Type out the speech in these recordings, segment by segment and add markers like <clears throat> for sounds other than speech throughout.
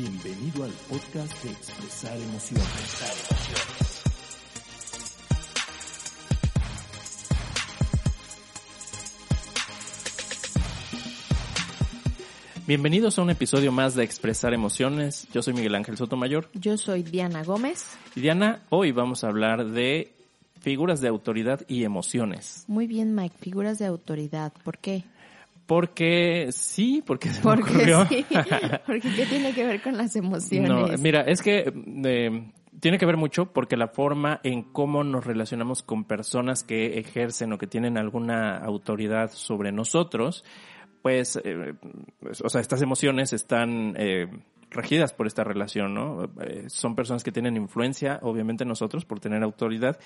Bienvenido al podcast de Expresar Emociones. Bienvenidos a un episodio más de Expresar Emociones. Yo soy Miguel Ángel Sotomayor. Yo soy Diana Gómez. Y Diana, hoy vamos a hablar de figuras de autoridad y emociones. Muy bien, Mike. Figuras de autoridad. ¿Por qué? Porque sí, porque se me Porque ocurrió. sí. <laughs> Porque ¿qué tiene que ver con las emociones? No, mira, es que eh, tiene que ver mucho porque la forma en cómo nos relacionamos con personas que ejercen o que tienen alguna autoridad sobre nosotros, pues, eh, o sea, estas emociones están eh, regidas por esta relación, ¿no? Eh, son personas que tienen influencia, obviamente, en nosotros por tener autoridad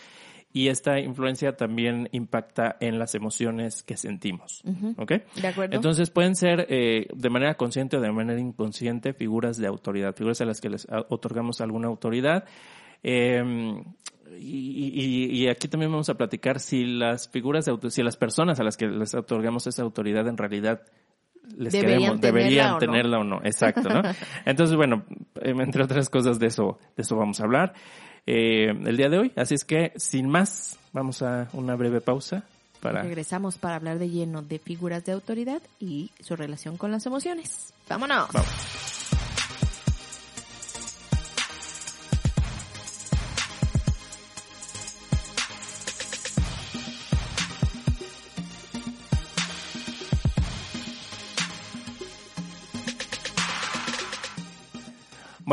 y esta influencia también impacta en las emociones que sentimos, ¿ok? De acuerdo. Entonces pueden ser eh, de manera consciente o de manera inconsciente figuras de autoridad, figuras a las que les otorgamos alguna autoridad. Eh, y, y- y aquí también vamos a platicar si las figuras de si las personas a las que les otorgamos esa autoridad en realidad les Deberían queremos, tenerla deberían o no. tenerla o no, exacto, ¿no? <laughs> Entonces, bueno, eh, entre otras cosas de eso, de eso vamos a hablar eh, el día de hoy. Así es que, sin más, vamos a una breve pausa para Regresamos para hablar de lleno de figuras de autoridad y su relación con las emociones. ¡Vámonos! Vamos.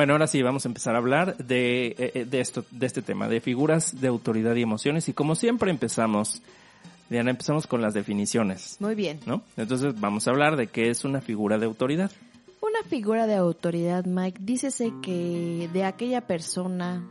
Bueno, ahora sí, vamos a empezar a hablar de, eh, eh, de esto, de este tema, de figuras de autoridad y emociones. Y como siempre empezamos, Diana, empezamos con las definiciones, Muy bien. ¿no? Entonces vamos a hablar de qué es una figura de autoridad. Una figura de autoridad, Mike, dícese que de aquella persona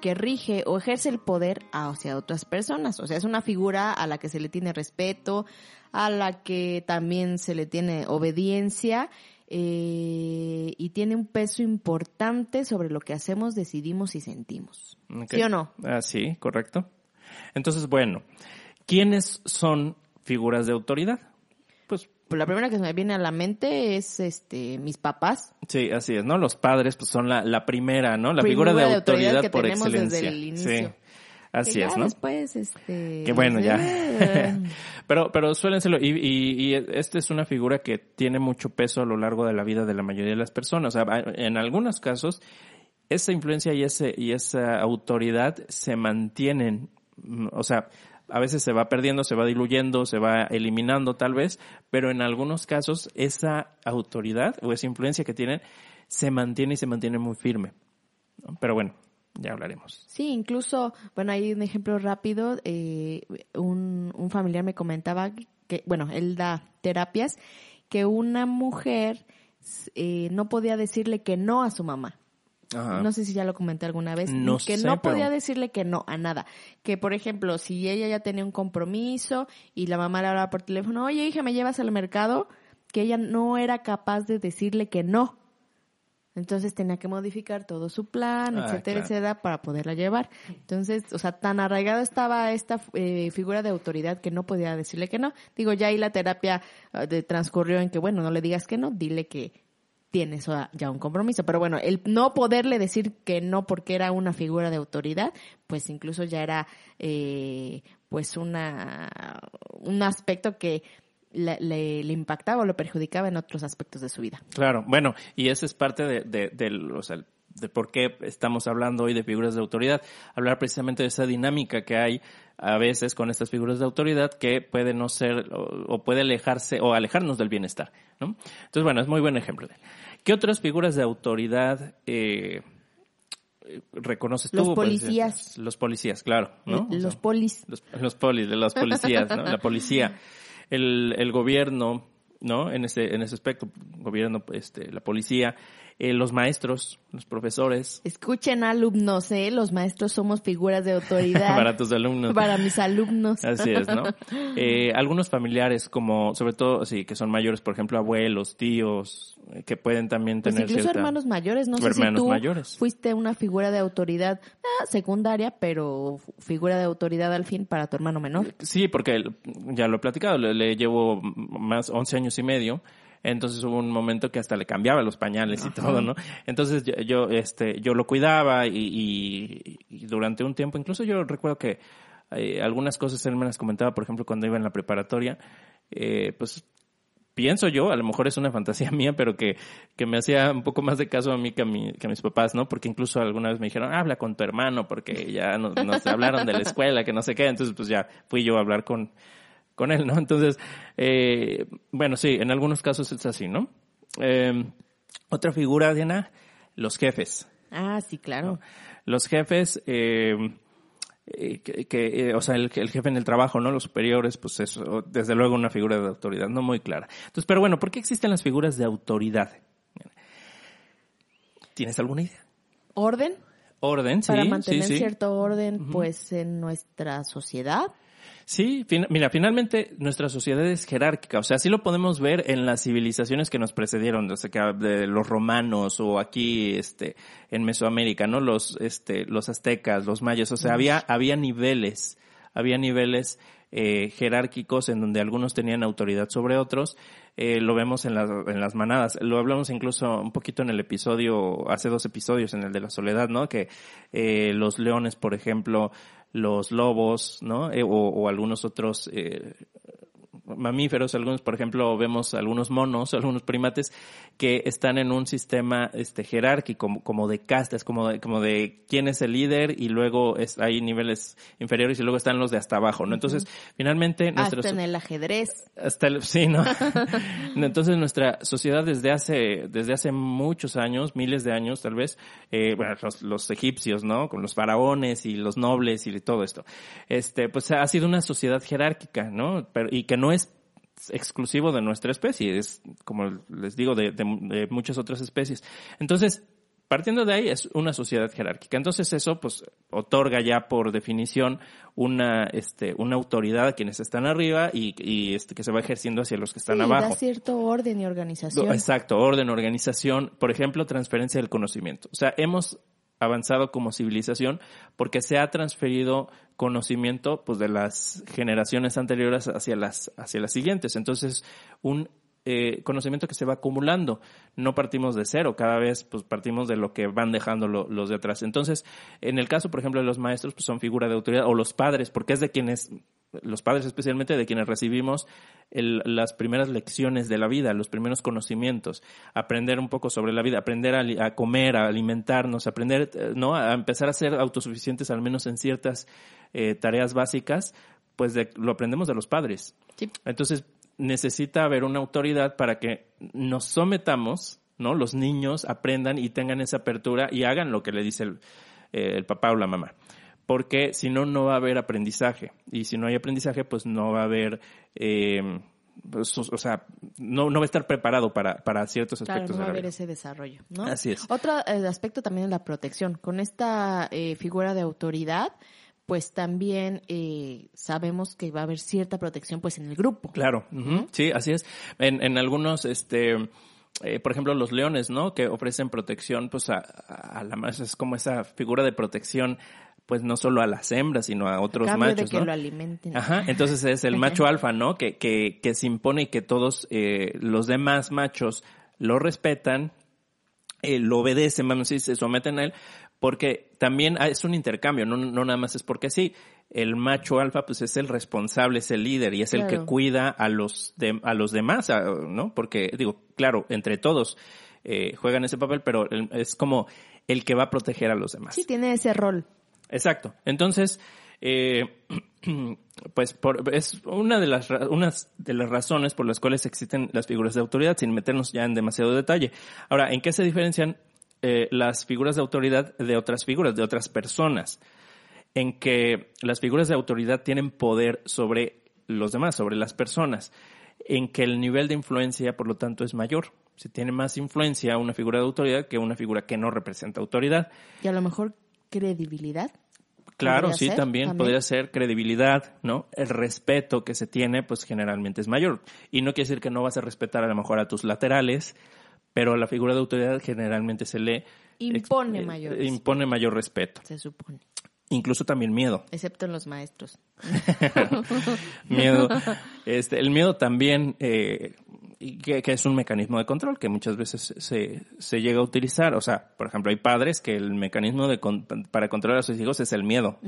que rige o ejerce el poder hacia otras personas. O sea, es una figura a la que se le tiene respeto, a la que también se le tiene obediencia eh, y tiene un peso importante sobre lo que hacemos, decidimos y sentimos. ¿Sí o no? Ah, sí, correcto. Entonces, bueno, ¿quiénes son figuras de autoridad? Pues Pues la primera que se me viene a la mente es este mis papás. sí, así es, ¿no? Los padres pues son la, la primera, ¿no? La Figura figura de de autoridad, autoridad que por tenemos desde excelencia. el inicio. Sí. Así que es, ¿no? Después, este. Que bueno, ya. eh, <laughs> pero, pero suelen serlo. Y, y, y esta es una figura que tiene mucho peso a lo largo de la vida de la mayoría de las personas. O sea, en algunos casos, esa influencia y, ese, y esa autoridad se mantienen. O sea, a veces se va perdiendo, se va diluyendo, se va eliminando tal vez, pero en algunos casos esa autoridad o esa influencia que tienen se mantiene y se mantiene muy firme. Pero bueno, ya hablaremos. Sí, incluso, bueno, hay un ejemplo rápido. eh, un, un familiar me comentaba que, bueno, él da terapias, que una mujer eh, no podía decirle que no a su mamá. Ajá. No sé si ya lo comenté alguna vez. No que sé, no podía pero- decirle que no a nada. Que, por ejemplo, si ella ya tenía un compromiso y la mamá le hablaba por teléfono, oye, hija, ¿me llevas al mercado? Que ella no era capaz de decirle que no. Entonces tenía que modificar todo su plan, Ah, etcétera, claro. etcétera, para poderla llevar. Entonces, o sea, tan arraigado estaba esta eh, figura de autoridad que no podía decirle que no. Digo, ya ahí la terapia eh, de- transcurrió en que, bueno, no le digas que no, dile que tienes ah, ya un compromiso. Pero bueno, el no poderle decir que no porque era una figura de autoridad, pues incluso ya era, eh, pues una, un aspecto que le, le- le impactaba o lo perjudicaba en otros aspectos de su vida. Claro, bueno, y esa es parte de, de, del- o sea, de por qué estamos hablando hoy de figuras de autoridad. Hablar precisamente de esa dinámica que hay a veces con estas figuras de autoridad que puede no ser o, o puede alejarse o alejarnos del bienestar, ¿no? Entonces, bueno, es muy buen ejemplo. ¿Qué otras figuras de autoridad eh, reconoces tú? Los Pues, policías. Los policías, claro, ¿no? O Los sea, polis. los, los polis, de los policías, ¿no? La policía. <laughs> el, el gobierno, ¿no? En ese, en ese aspecto, gobierno, este, la policía, eh, los maestros, los profesores. Escuchen alumnos, ¿eh? Los maestros somos figuras de autoridad. <laughs> para tus alumnos. Para mis alumnos. Así es, ¿no? <laughs> Eh, algunos familiares, como sobre todo, sí, que son mayores, por ejemplo, abuelos, tíos, eh, que pueden también Pues tener incluso cierta- hermanos mayores, no sé hermanos si tú mayores. fuiste una figura de autoridad ah, secundaria, pero figura de autoridad al fin para tu hermano menor. Sí, porque ya lo he platicado, le, le llevo más 11 años y medio. Entonces hubo un momento que hasta le cambiaba los pañales y todo, ¿no? Entonces yo, yo, este, yo lo cuidaba y, y- y durante un tiempo, incluso yo recuerdo que eh, algunas cosas él me las comentaba, por ejemplo, cuando iba en la preparatoria, eh, pues pienso yo, a lo mejor es una fantasía <laughs> mía, pero que, que me hacía un poco más de caso a mí que a, mi- que a mis papás, ¿no? Porque incluso alguna vez me dijeron, habla con tu hermano, porque ya nos, nos hablaron de la escuela, que no sé qué, entonces pues ya fui yo a hablar con, con él, ¿no? Entonces, eh, bueno, sí, en algunos casos es así, ¿no? Eh, otra figura, Diana, los jefes. Ah, sí, claro. Los jefes, eh, eh, que, que, eh, o sea, el, el jefe en el trabajo, ¿no? Los superiores, pues es o- desde luego una figura de autoridad, no muy clara. Entonces, pero bueno, ¿por qué existen las figuras de autoridad? ¿Tienes alguna idea? Orden Orden, sí, para mantener sí. cierto orden, pues en nuestra sociedad. Sí, fin- mira, finalmente nuestra sociedad es jerárquica, o sea, sí lo podemos ver en las civilizaciones que nos precedieron, o sea, que de los romanos o aquí, este, en Mesoamérica, ¿no? Los, este, los aztecas, los mayas, o sea, había, había niveles, había niveles eh, jerárquicos en donde algunos tenían autoridad sobre otros. Eh, lo vemos en las, en las manadas. Lo hablamos incluso un poquito en el episodio, hace dos episodios, en el de la soledad, ¿no? Que eh, los leones, por ejemplo, los lobos, ¿no? Eh, o, o algunos otros eh, mamíferos, algunos, por ejemplo, vemos algunos monos, <laughs> algunos primates que están en un sistema este jerárquico, como, como de castas, como de, como de quién es el líder y luego es, hay niveles inferiores y luego están los de hasta abajo, ¿no? Entonces, finalmente nuestra Hasta en el ajedrez. hasta el, sí, ¿no? <laughs> <laughs> Entonces nuestra sociedad desde hace, desde hace muchos años, miles de años tal vez, eh, bueno, los, los egipcios, ¿no? Con los faraones y los nobles y todo esto, este, pues ha sido una sociedad jerárquica, ¿no? Pero, y que no es exclusivo de nuestra especie, es, como les digo, de, de- de muchas otras especies. Entonces, partiendo de ahí, es una sociedad jerárquica. Entonces, eso, pues, otorga ya por definición una, este, una autoridad a quienes están arriba y, y este, que se va ejerciendo hacia los que están sí, abajo. da cierto orden y organización. Exacto, orden, organización, por ejemplo, transferencia del conocimiento. O sea, hemos avanzado como civilización porque se ha transferido conocimiento pues de las generaciones anteriores hacia las hacia las siguientes. Entonces, un eh, conocimiento que se va acumulando. No partimos de cero, cada vez pues partimos de lo que van dejando lo- los de atrás. Entonces, en el caso, por ejemplo, de los maestros, pues son figura de autoridad, o los padres, porque es de quienes, los padres especialmente, de quienes recibimos el- las primeras lecciones de la vida, los primeros conocimientos, aprender un poco sobre la vida, aprender a, a comer, a alimentarnos, aprender, eh, ¿no? A empezar a ser autosuficientes, al menos en ciertas eh, tareas básicas, pues de- lo aprendemos de los padres. Sí. Entonces, necesita haber una autoridad para que nos sometamos, ¿no? Los niños aprendan y tengan esa apertura y hagan lo que le dice el, eh, el papá o la mamá. Porque si no, no va a haber aprendizaje. Y si no hay aprendizaje, pues no va a haber, eh, pues, o sea, no, no va a estar preparado para, para ciertos Claro, aspectos no va a haber ese desarrollo, ¿no? Así es. Otro eh, aspecto también es la protección. Con esta eh, figura de autoridad, pues también eh, sabemos que va a haber cierta protección pues en el grupo. Claro, ujú, sí, así es. En, en algunos, este, eh, por ejemplo, los leones, ¿no? Que ofrecen protección, pues a, a la más, es como esa figura de protección, pues no solo a las hembras, sino a otros a machos, de que ¿no? lo alimenten. Ajá, entonces es el macho <laughs> alfa, ¿no? Que, que, que se impone y que todos eh, los demás machos lo respetan, eh, lo obedecen, vamos a decir, se someten a él, porque también ah, es un intercambio, no, no nada más es porque sí. El macho alfa, pues es el responsable, es el líder y es el que cuida a los, de, a los demás, ah, ¿no? Porque, digo, claro, entre todos eh, juegan ese papel, pero es como el que va a proteger a los demás. Sí, tiene ese rol. Exacto. Entonces, eh, <clears throat> pues por- es una de las unas de las razones por las cuales existen las figuras de autoridad, sin meternos ya en demasiado detalle. Ahora, ¿en qué se diferencian eh, las figuras de autoridad de otras figuras, de otras personas? En que las figuras de autoridad tienen poder sobre los demás, sobre las personas, en que el nivel de influencia, por lo tanto, es mayor. Se tiene más influencia una figura de autoridad que una figura que no representa autoridad. Y a lo mejor credibilidad. Claro, ¿Podría sí, ser? también, También. podría ser credibilidad, ¿no? El respeto que se tiene, pues generalmente es mayor. Y no quiere decir que no vas a respetar a lo mejor a tus laterales, pero a la figura de autoridad generalmente se le Impone ex- mayor eh, impone mayor respeto, Se supone. incluso también miedo. Excepto en los maestros. <laughs> miedo. <laughs> Este, el miedo también, eh, y que, que es un mecanismo de control que muchas veces se, se llega a utilizar. O sea, por ejemplo, hay padres que el mecanismo de con- para controlar a sus hijos es el miedo,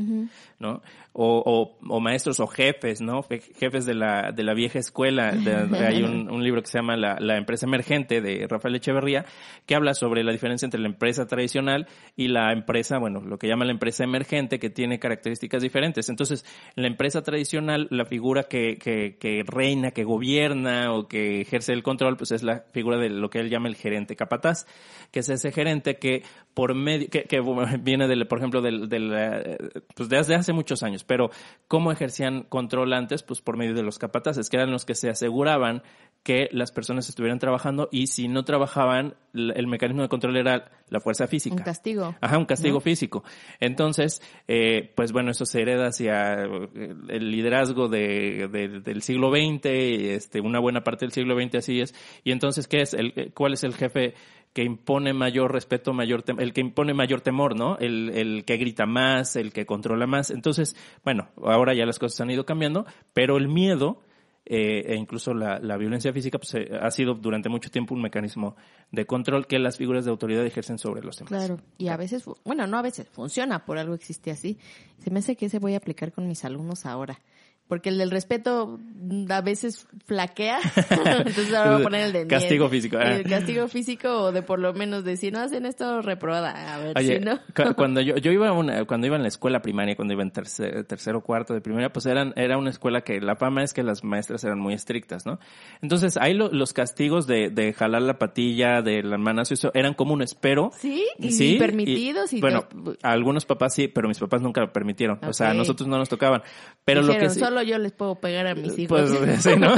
¿no? O, o, o maestros o jefes, ¿no? Fe- Jefes de la, de la vieja escuela. <laughs> De- de- hay un, un libro que se llama la, la empresa emergente de Rafael Echeverría que habla sobre la diferencia entre la empresa tradicional y la empresa, bueno, lo que llama la empresa emergente que tiene características diferentes. Entonces, en la empresa tradicional, la figura que, que, que reina, que gobierna o que ejerce el control, pues es la figura de lo que él llama el gerente capataz, que es ese gerente que por medio, que, <laughs> viene del, por ejemplo, del, del, eh, pues desde hace muchos años, pero ¿cómo ejercían control antes? Pues por medio de los capataces, que eran los que se aseguraban que las personas estuvieran trabajando y si no trabajaban, el mecanismo de control era la fuerza física. Un castigo. Ajá, un castigo ¿no? físico. Entonces, eh, pues bueno, eso se hereda hacia eh, el liderazgo de, de- del siglo XX, este, una buena parte del siglo XX así es. Y entonces, ¿qué es? El, eh, ¿Cuál es el jefe que impone mayor respeto, mayor el que impone mayor temor, ¿no? El, el que grita más, el que controla más. Entonces, bueno, ahora ya las cosas han ido cambiando, pero el miedo eh, e incluso la, la violencia física pues, eh, ha sido durante mucho tiempo un mecanismo de control que las figuras de autoridad ejercen sobre los demás. Claro, y a veces, bueno, no a veces, funciona, por algo existe así. Se me hace que ese voy a aplicar con mis alumnos ahora. Porque el del respeto mm, a veces flaquea, <laughs> entonces ahora voy a poner el de Castigo físico, ah. El castigo físico o de por lo menos de si no hacen esto, reprobada. A ver Oye, si no. cu- <laughs> cuando yo, yo iba a una, cuando iba en la escuela primaria, cuando iba en tercer, tercero cuarto de primaria, pues eran, era una escuela que la fama es que las maestras eran muy estrictas, ¿no? Entonces, ahí lo- los castigos de, de jalar la patilla, de la manazo, eso eran comunes, pero... Sí, y Sí, permitidos y bueno, todo. a algunos papás sí, pero mis papás nunca lo permitieron. O sea, a nosotros no nos tocaban. Pero lo que sí, solo yo les puedo pegar a mis hijos. pues <laughs> sí, ¿no?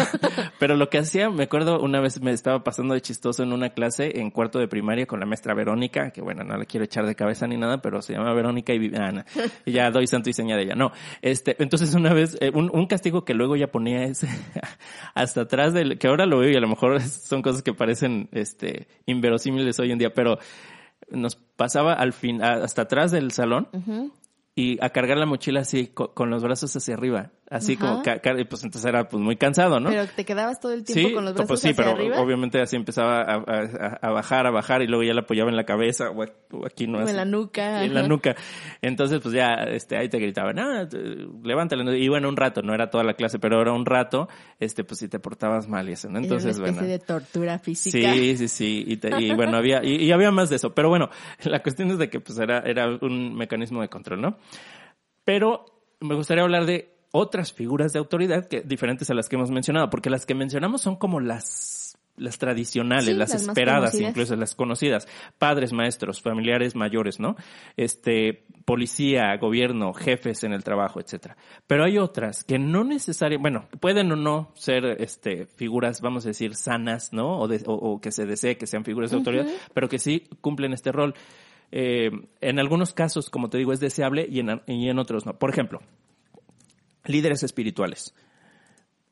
Pero lo que hacía, me acuerdo una vez me estaba pasando de chistoso en una clase en cuarto de primaria con la maestra Verónica, que bueno, no la quiero echar de cabeza ni nada, pero se llama Verónica y Viviana. Y ya doy santo y seña de ella. No, este, entonces una vez, eh, un, un castigo que luego ya ponía es <laughs> hasta atrás del, que ahora lo veo y a lo mejor son cosas que parecen, este, inverosímiles hoy en día, pero nos pasaba al fin, hasta atrás del salón y a cargar la mochila así, co- con, los brazos hacia arriba, así Ajá. como, pues entonces era pues muy cansado, ¿no? Pero te quedabas todo el tiempo sí, con los brazos pues sí, hacia pero arriba. obviamente así empezaba a, a- a bajar, a bajar y luego ya la apoyaba en la cabeza o, aquí no O en la nuca, En la nuca. Entonces pues ya este ahí te gritaban, ah, levántale. Y bueno, un rato, no era toda la clase, pero era un rato, este pues si te portabas mal y eso, ¿no? Era Entonces, una especie bueno. de tortura física. Sí, sí, sí. Y, te- y bueno, había, y, y había más de eso. Pero bueno, la cuestión es de que pues era, era un mecanismo de control, ¿no? Pero me gustaría hablar de otras figuras de autoridad que, diferentes a las que hemos mencionado, porque las que mencionamos son como las, las tradicionales, Sí, las, esperadas, incluso las conocidas. Padres, maestros, familiares mayores, ¿no? Este, policía, gobierno, jefes en el trabajo, etcétera. Pero hay otras que no necesariamente, bueno, pueden o no ser, este, figuras, vamos a decir, sanas, ¿no? O, de- o- o que se desee que sean figuras de autoridad, pero que sí cumplen este rol. Eh, en algunos casos, como te digo, es deseable y en, y en otros no. Por ejemplo, líderes espirituales.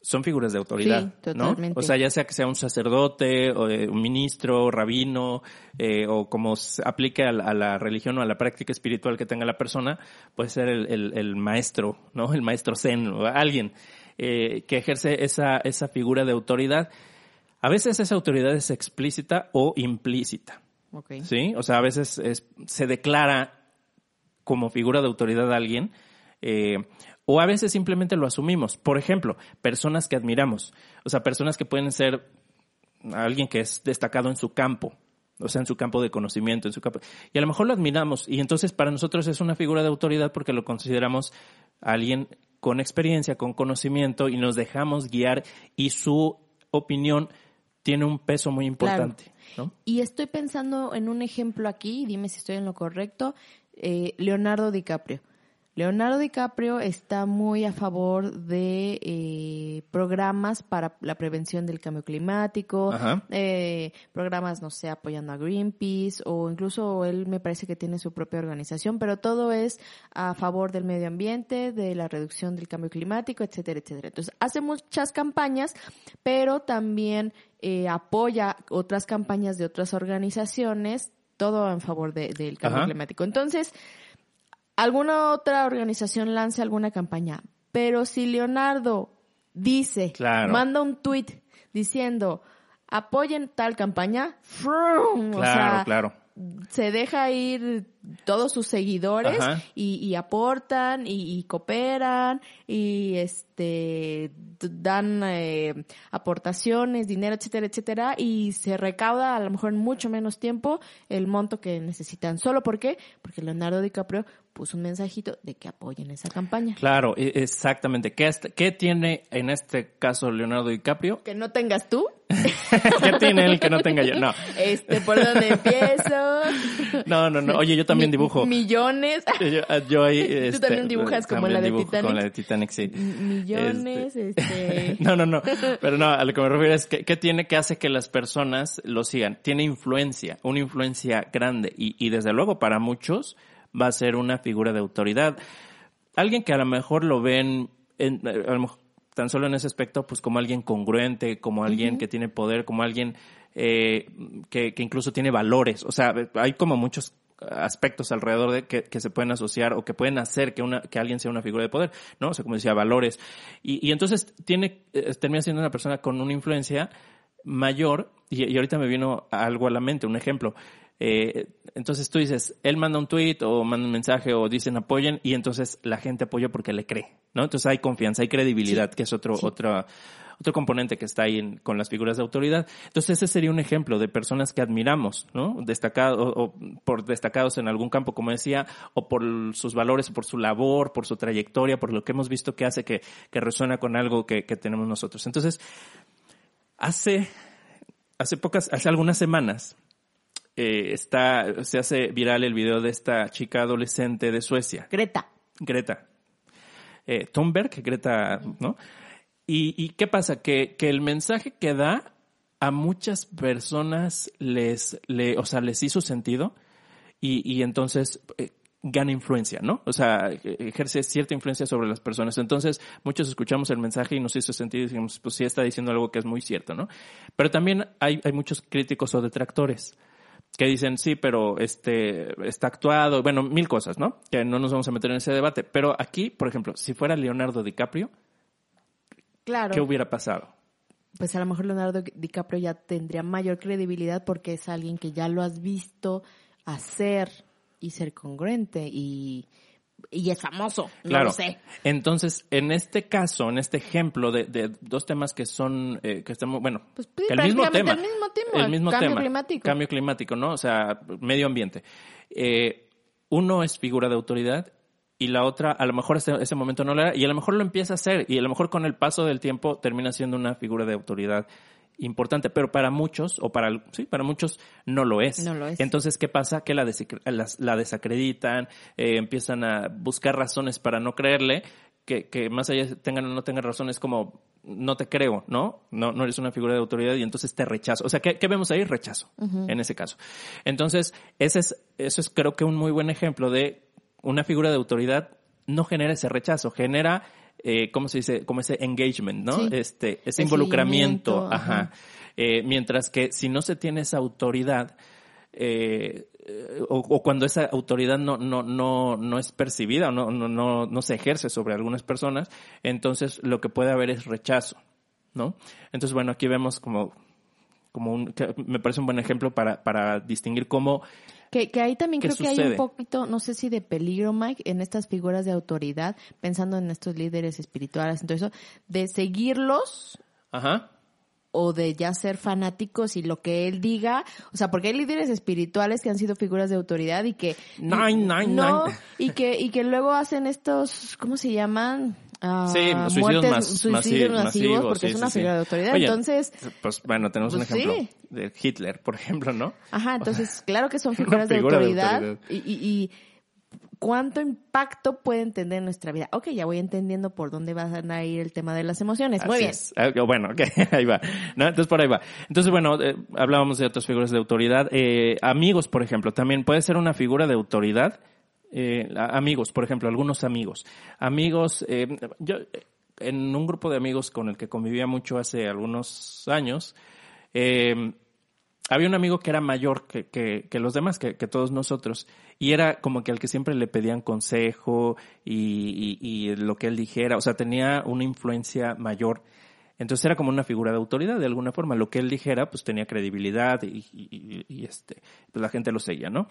Son figuras de autoridad, Sí, ¿no? O sea, ya sea que sea un sacerdote, o eh, un ministro, rabino, eh, o como se aplique a la, a la religión o a la práctica espiritual que tenga la persona, puede ser el, el- el maestro, ¿no? El maestro zen, o alguien eh, que ejerce esa, esa figura de autoridad. A veces esa autoridad es explícita o implícita. ¿Sí? O sea, a veces es- se declara como figura de autoridad a alguien, eh, o a veces simplemente lo asumimos. Por ejemplo, personas que admiramos, o sea, personas que pueden ser alguien que es destacado en su campo, o sea, en su campo de conocimiento, en su campo, y a lo mejor lo admiramos, y entonces para nosotros es una figura de autoridad porque lo consideramos alguien con experiencia, con conocimiento, y nos dejamos guiar, y su opinión tiene un peso muy importante, ¿no? Y estoy pensando en un ejemplo aquí, dime si estoy en lo correcto, eh, Leonardo DiCaprio. Leonardo DiCaprio está muy a favor de eh, programas para la prevención del cambio climático, eh, programas, no sé, apoyando a Greenpeace o incluso él me parece que tiene su propia organización, pero todo es a favor del medio ambiente, de la reducción del cambio climático, etcétera, etcétera. Entonces, hace muchas campañas, pero también eh, apoya otras campañas de otras organizaciones, todo en favor de- del cambio Ajá. climático. Entonces, alguna otra organización lance alguna campaña, pero si Leonardo dice, Claro. manda un tweet diciendo, apoyen tal campaña, ¡frum! o Claro, sea, claro. se deja ir todos sus seguidores y, y aportan y, y cooperan y este dan eh, aportaciones, dinero, etcétera, etcétera y se recauda a lo mejor en mucho menos tiempo el monto que necesitan. ¿Solo por qué? Porque Leonardo DiCaprio puso un mensajito de que apoyen esa campaña. Claro, e- exactamente. ¿Qué, ¿Qué tiene en este caso Leonardo DiCaprio? Que no tengas tú, <laughs> ¿Qué tiene él que no tenga yo? No, este, ¿por dónde empiezo? <laughs> no, no, no. Oye, yo también Mi- dibujo. Millones. <laughs> Yo, yo ahí, este, también dibujas como también la de dibujo Titanic? Como la de Titanic, sí. millones, este... No, no, no. Pero no, a lo que me refiero es que, ¿qué tiene que hace que las personas lo sigan? Tiene influencia, una influencia grande. Y, y desde luego para muchos va a ser una figura de autoridad. Alguien que a lo mejor lo ven, en, a lo mejor tan solo en ese aspecto, pues como alguien congruente, como alguien que tiene poder, como alguien eh, que, que incluso tiene valores. O sea, hay como muchos aspectos alrededor de que, que se pueden asociar o que pueden hacer que una que alguien sea una figura de poder, ¿no? O sea, como decía, valores. Y, y entonces tiene eh, termina siendo una persona con una influencia mayor y, y ahorita me vino algo a la mente, un ejemplo. Eh, entonces tú dices, él manda un tweet o manda un mensaje o dicen apoyen y entonces la gente apoya porque le cree, ¿no? Entonces hay confianza, hay credibilidad, que es otro, otro, otro componente que está ahí en- con las figuras de autoridad. Entonces ese sería un ejemplo de personas que admiramos, ¿no? Destacados, o, o por destacados en algún campo, como decía, o por sus valores, por su labor, por su trayectoria, por lo que hemos visto que hace que, que resuena con algo que, que tenemos nosotros. Entonces, hace, hace pocas, hace algunas semanas, eh, está, se hace viral el video de esta chica adolescente de Suecia, Greta. Greta eh, Thunberg, Greta, ¿no? Y, y qué pasa? Que, que el mensaje que da a muchas personas les, le, o sea, les hizo sentido y, y entonces eh, gana influencia, ¿no? O sea, ejerce cierta influencia sobre las personas. Entonces, muchos escuchamos el mensaje y nos hizo sentido y decimos, pues sí está diciendo algo que es muy cierto, ¿no? Pero también hay, hay muchos críticos o detractores que dicen, sí, pero este, está actuado, bueno, mil cosas, ¿no? Que no nos vamos a meter en ese debate. Pero aquí, por ejemplo, si fuera Leonardo DiCaprio, Claro. ¿qué hubiera pasado? Pues a lo mejor Leonardo DiCaprio ya tendría mayor credibilidad porque es alguien que ya lo has visto hacer y ser congruente y, y es famoso. No Claro. lo sé. Entonces, en este caso, en este ejemplo de, de dos temas que son, eh, que estamos, bueno, Pues, sí, que el mismo tema. prácticamente el mismo tema, El mismo cambio tema. climático. Cambio climático, ¿no? O sea, medio ambiente. Eh, uno es figura de autoridad y la otra, a lo mejor ese, ese momento no lo era, y a lo mejor lo empieza a hacer, y a lo mejor con el paso del tiempo termina siendo una figura de autoridad importante, pero para muchos, o para, sí, para muchos no lo es. No lo es. Entonces, ¿qué pasa? Que la, la desacreditan, eh, empiezan a buscar razones para no creerle, que, que más allá tengan o no tengan razones como no te creo, ¿no? No, no eres una figura de autoridad y entonces te rechazo. O sea, ¿qué, qué vemos ahí? Rechazo, en ese caso. Entonces, ese es, eso es creo que un muy buen ejemplo de una figura de autoridad no genera ese rechazo, genera, eh, ¿cómo se dice? Como ese engagement, ¿no? Sí. Este, ese El involucramiento, ajá. ajá. Eh, mientras que si no se tiene esa autoridad, eh, o, o cuando esa autoridad no, no, no, no es percibida o no, no, no, no se ejerce sobre algunas personas, entonces lo que puede haber es rechazo, ¿no? Entonces, bueno, aquí vemos como, como un, que me parece un buen ejemplo para, para distinguir cómo, Que, que ahí también ¿Qué creo que hay un poquito, no sé si de peligro, Mike, en estas figuras de autoridad, pensando en estos líderes espirituales, entonces de seguirlos ajá, o de ya ser fanáticos y lo que él diga, o sea, porque hay líderes espirituales que han sido figuras de autoridad y que Nine, nine, no nine. y que y que luego hacen estos, ¿cómo se llaman? Ah, Sí, suicidios muertes, mas- suicidios masi- masivos, masivos, porque sí, es una sí, sí. figura de autoridad. Oye, entonces, pues bueno, tenemos Pues un ejemplo sí. de Hitler, por ejemplo, ¿no? Ajá, entonces, claro que son <laughs> figuras de, figura de autoridad, autoridad. Y, y- y cuánto impacto pueden tener en nuestra vida. Ok, ya voy entendiendo por dónde va a ir el tema de las emociones. Muy Así bien. es. Ah, Bueno, ok, <laughs> ahí va. ¿No? Entonces por ahí va. Entonces, bueno, eh, hablábamos de otras figuras de autoridad. Eh, amigos, por ejemplo, también puede ser una figura de autoridad. Eh, amigos, por ejemplo, algunos amigos. Amigos, eh, yo en un grupo de amigos con el que convivía mucho hace algunos años, eh, había un amigo que era mayor que, que, los demás, que, que todos nosotros, y era como que al que siempre le pedían consejo y, y, lo que él dijera, o sea, tenía una influencia mayor. Entonces era como una figura de autoridad de alguna forma. Lo que él dijera, pues tenía credibilidad y- y, este, pues la gente lo seguía, ¿no?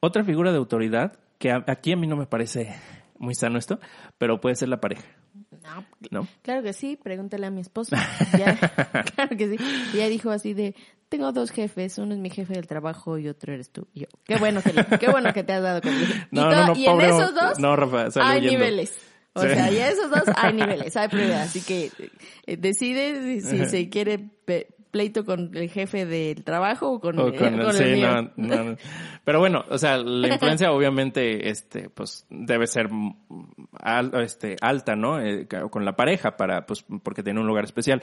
Otra figura de autoridad, que a- aquí a mí no me parece muy sano esto, pero puede ser la pareja, No, ¿no? Claro que sí, pregúntale a mi esposo. <laughs> Ya, <laughs> claro que sí. Y ella dijo así de, tengo dos jefes, uno es mi jefe del trabajo y otro eres tú. Y yo, qué bueno que, qué bueno que te has dado conmigo. <laughs> Y, No, to- no, no, y en pobre- esos dos no, Rafa, sale hay huyendo. niveles. O Sí. sea, y en esos dos hay niveles, hay prioridad. Así que eh, decide si, si se quiere pleito con el jefe del trabajo o con, O con el- con sí, el mío. no. Pero bueno, o sea, la <laughs> influencia obviamente, este, pues, debe ser al- este, alta, ¿no? Eh, con la pareja para, pues, porque tiene un lugar especial.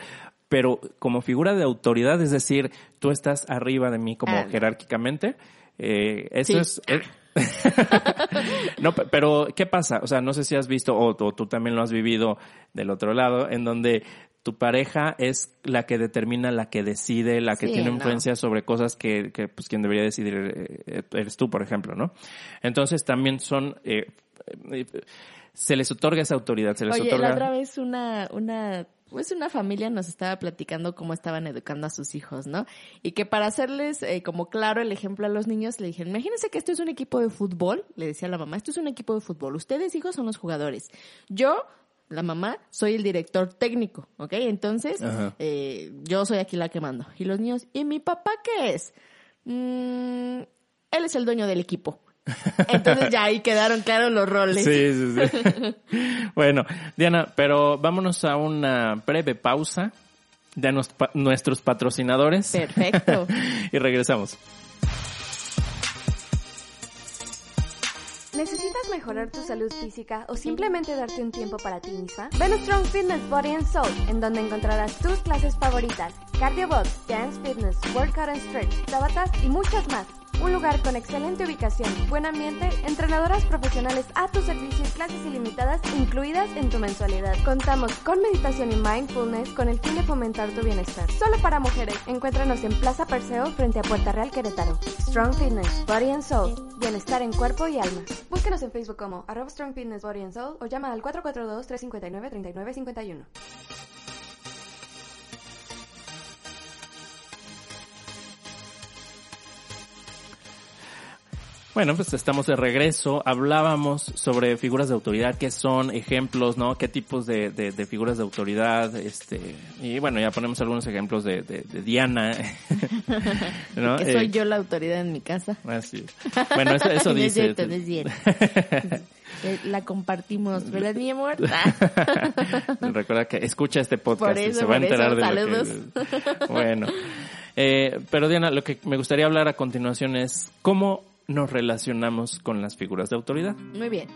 Pero como figura de autoridad, es decir, tú estás arriba de mí como Ah, jerárquicamente, eh, eso Sí. es... eh, <laughs> no, pe- pero ¿qué pasa? O sea, no sé si has visto o, o tú también lo has vivido del otro lado, en donde tu pareja es la que determina, la que decide, la que Sí, tiene no. influencia sobre cosas que, que, pues quien debería decidir eh, eres tú, por ejemplo, ¿no? Entonces también son eh, eh, se les otorga esa autoridad, se les Oye, otorga la otra vez una, una, pues una familia nos estaba platicando cómo estaban educando a sus hijos, ¿no? Y que para hacerles eh, como claro el ejemplo a los niños, le dijeron, imagínense que esto es un equipo de fútbol, le decía la mamá, esto es un equipo de fútbol, ustedes hijos son los jugadores. Yo, la mamá, soy el director técnico, ¿ok? Entonces, eh, yo soy aquí la que mando. Y los niños, ¿y mi papá qué es? Mm, él es el dueño del equipo. Entonces ya ahí quedaron claros los roles. Sí, sí, sí. bueno, Diana, pero vámonos a una breve pausa de nuestros patrocinadores. Perfecto. <laughs> y regresamos. ¿Necesitas mejorar tu salud física o simplemente darte un tiempo para ti misma? Ven a Strong Fitness Body and Soul, en donde encontrarás tus clases favoritas, cardio box, dance fitness, workout and stretch, tabata y muchas más. Un lugar con excelente ubicación, buen ambiente, entrenadoras profesionales a tu servicio y clases ilimitadas incluidas en tu mensualidad. Contamos con meditación y mindfulness con el fin de fomentar tu bienestar. Solo para mujeres, encuéntranos en Plaza Perseo frente a Puerta Real Querétaro. Strong Fitness, Body and Soul, bienestar en cuerpo y alma. Búsquenos en Facebook como arroba Strong Fitness Body and Soul o llama al 442-359-3951. Bueno, pues estamos de regreso. Hablábamos sobre figuras de autoridad, qué son, ejemplos, ¿no? Qué tipos de, de, de figuras de autoridad, este, y bueno, ya ponemos algunos ejemplos de, de, Diana, <laughs> ¿no? que soy Eh, yo la autoridad en mi casa. Así es. Bueno, eso, eso <laughs> dice. no es cierto. La compartimos, ¿verdad, mi amor? <laughs> Recuerda que escucha este podcast y se va a enterar eso, de lo que... Bueno. Eh, pero Diana, lo que me gustaría hablar a continuación es cómo nos relacionamos con las figuras de autoridad. Muy bien.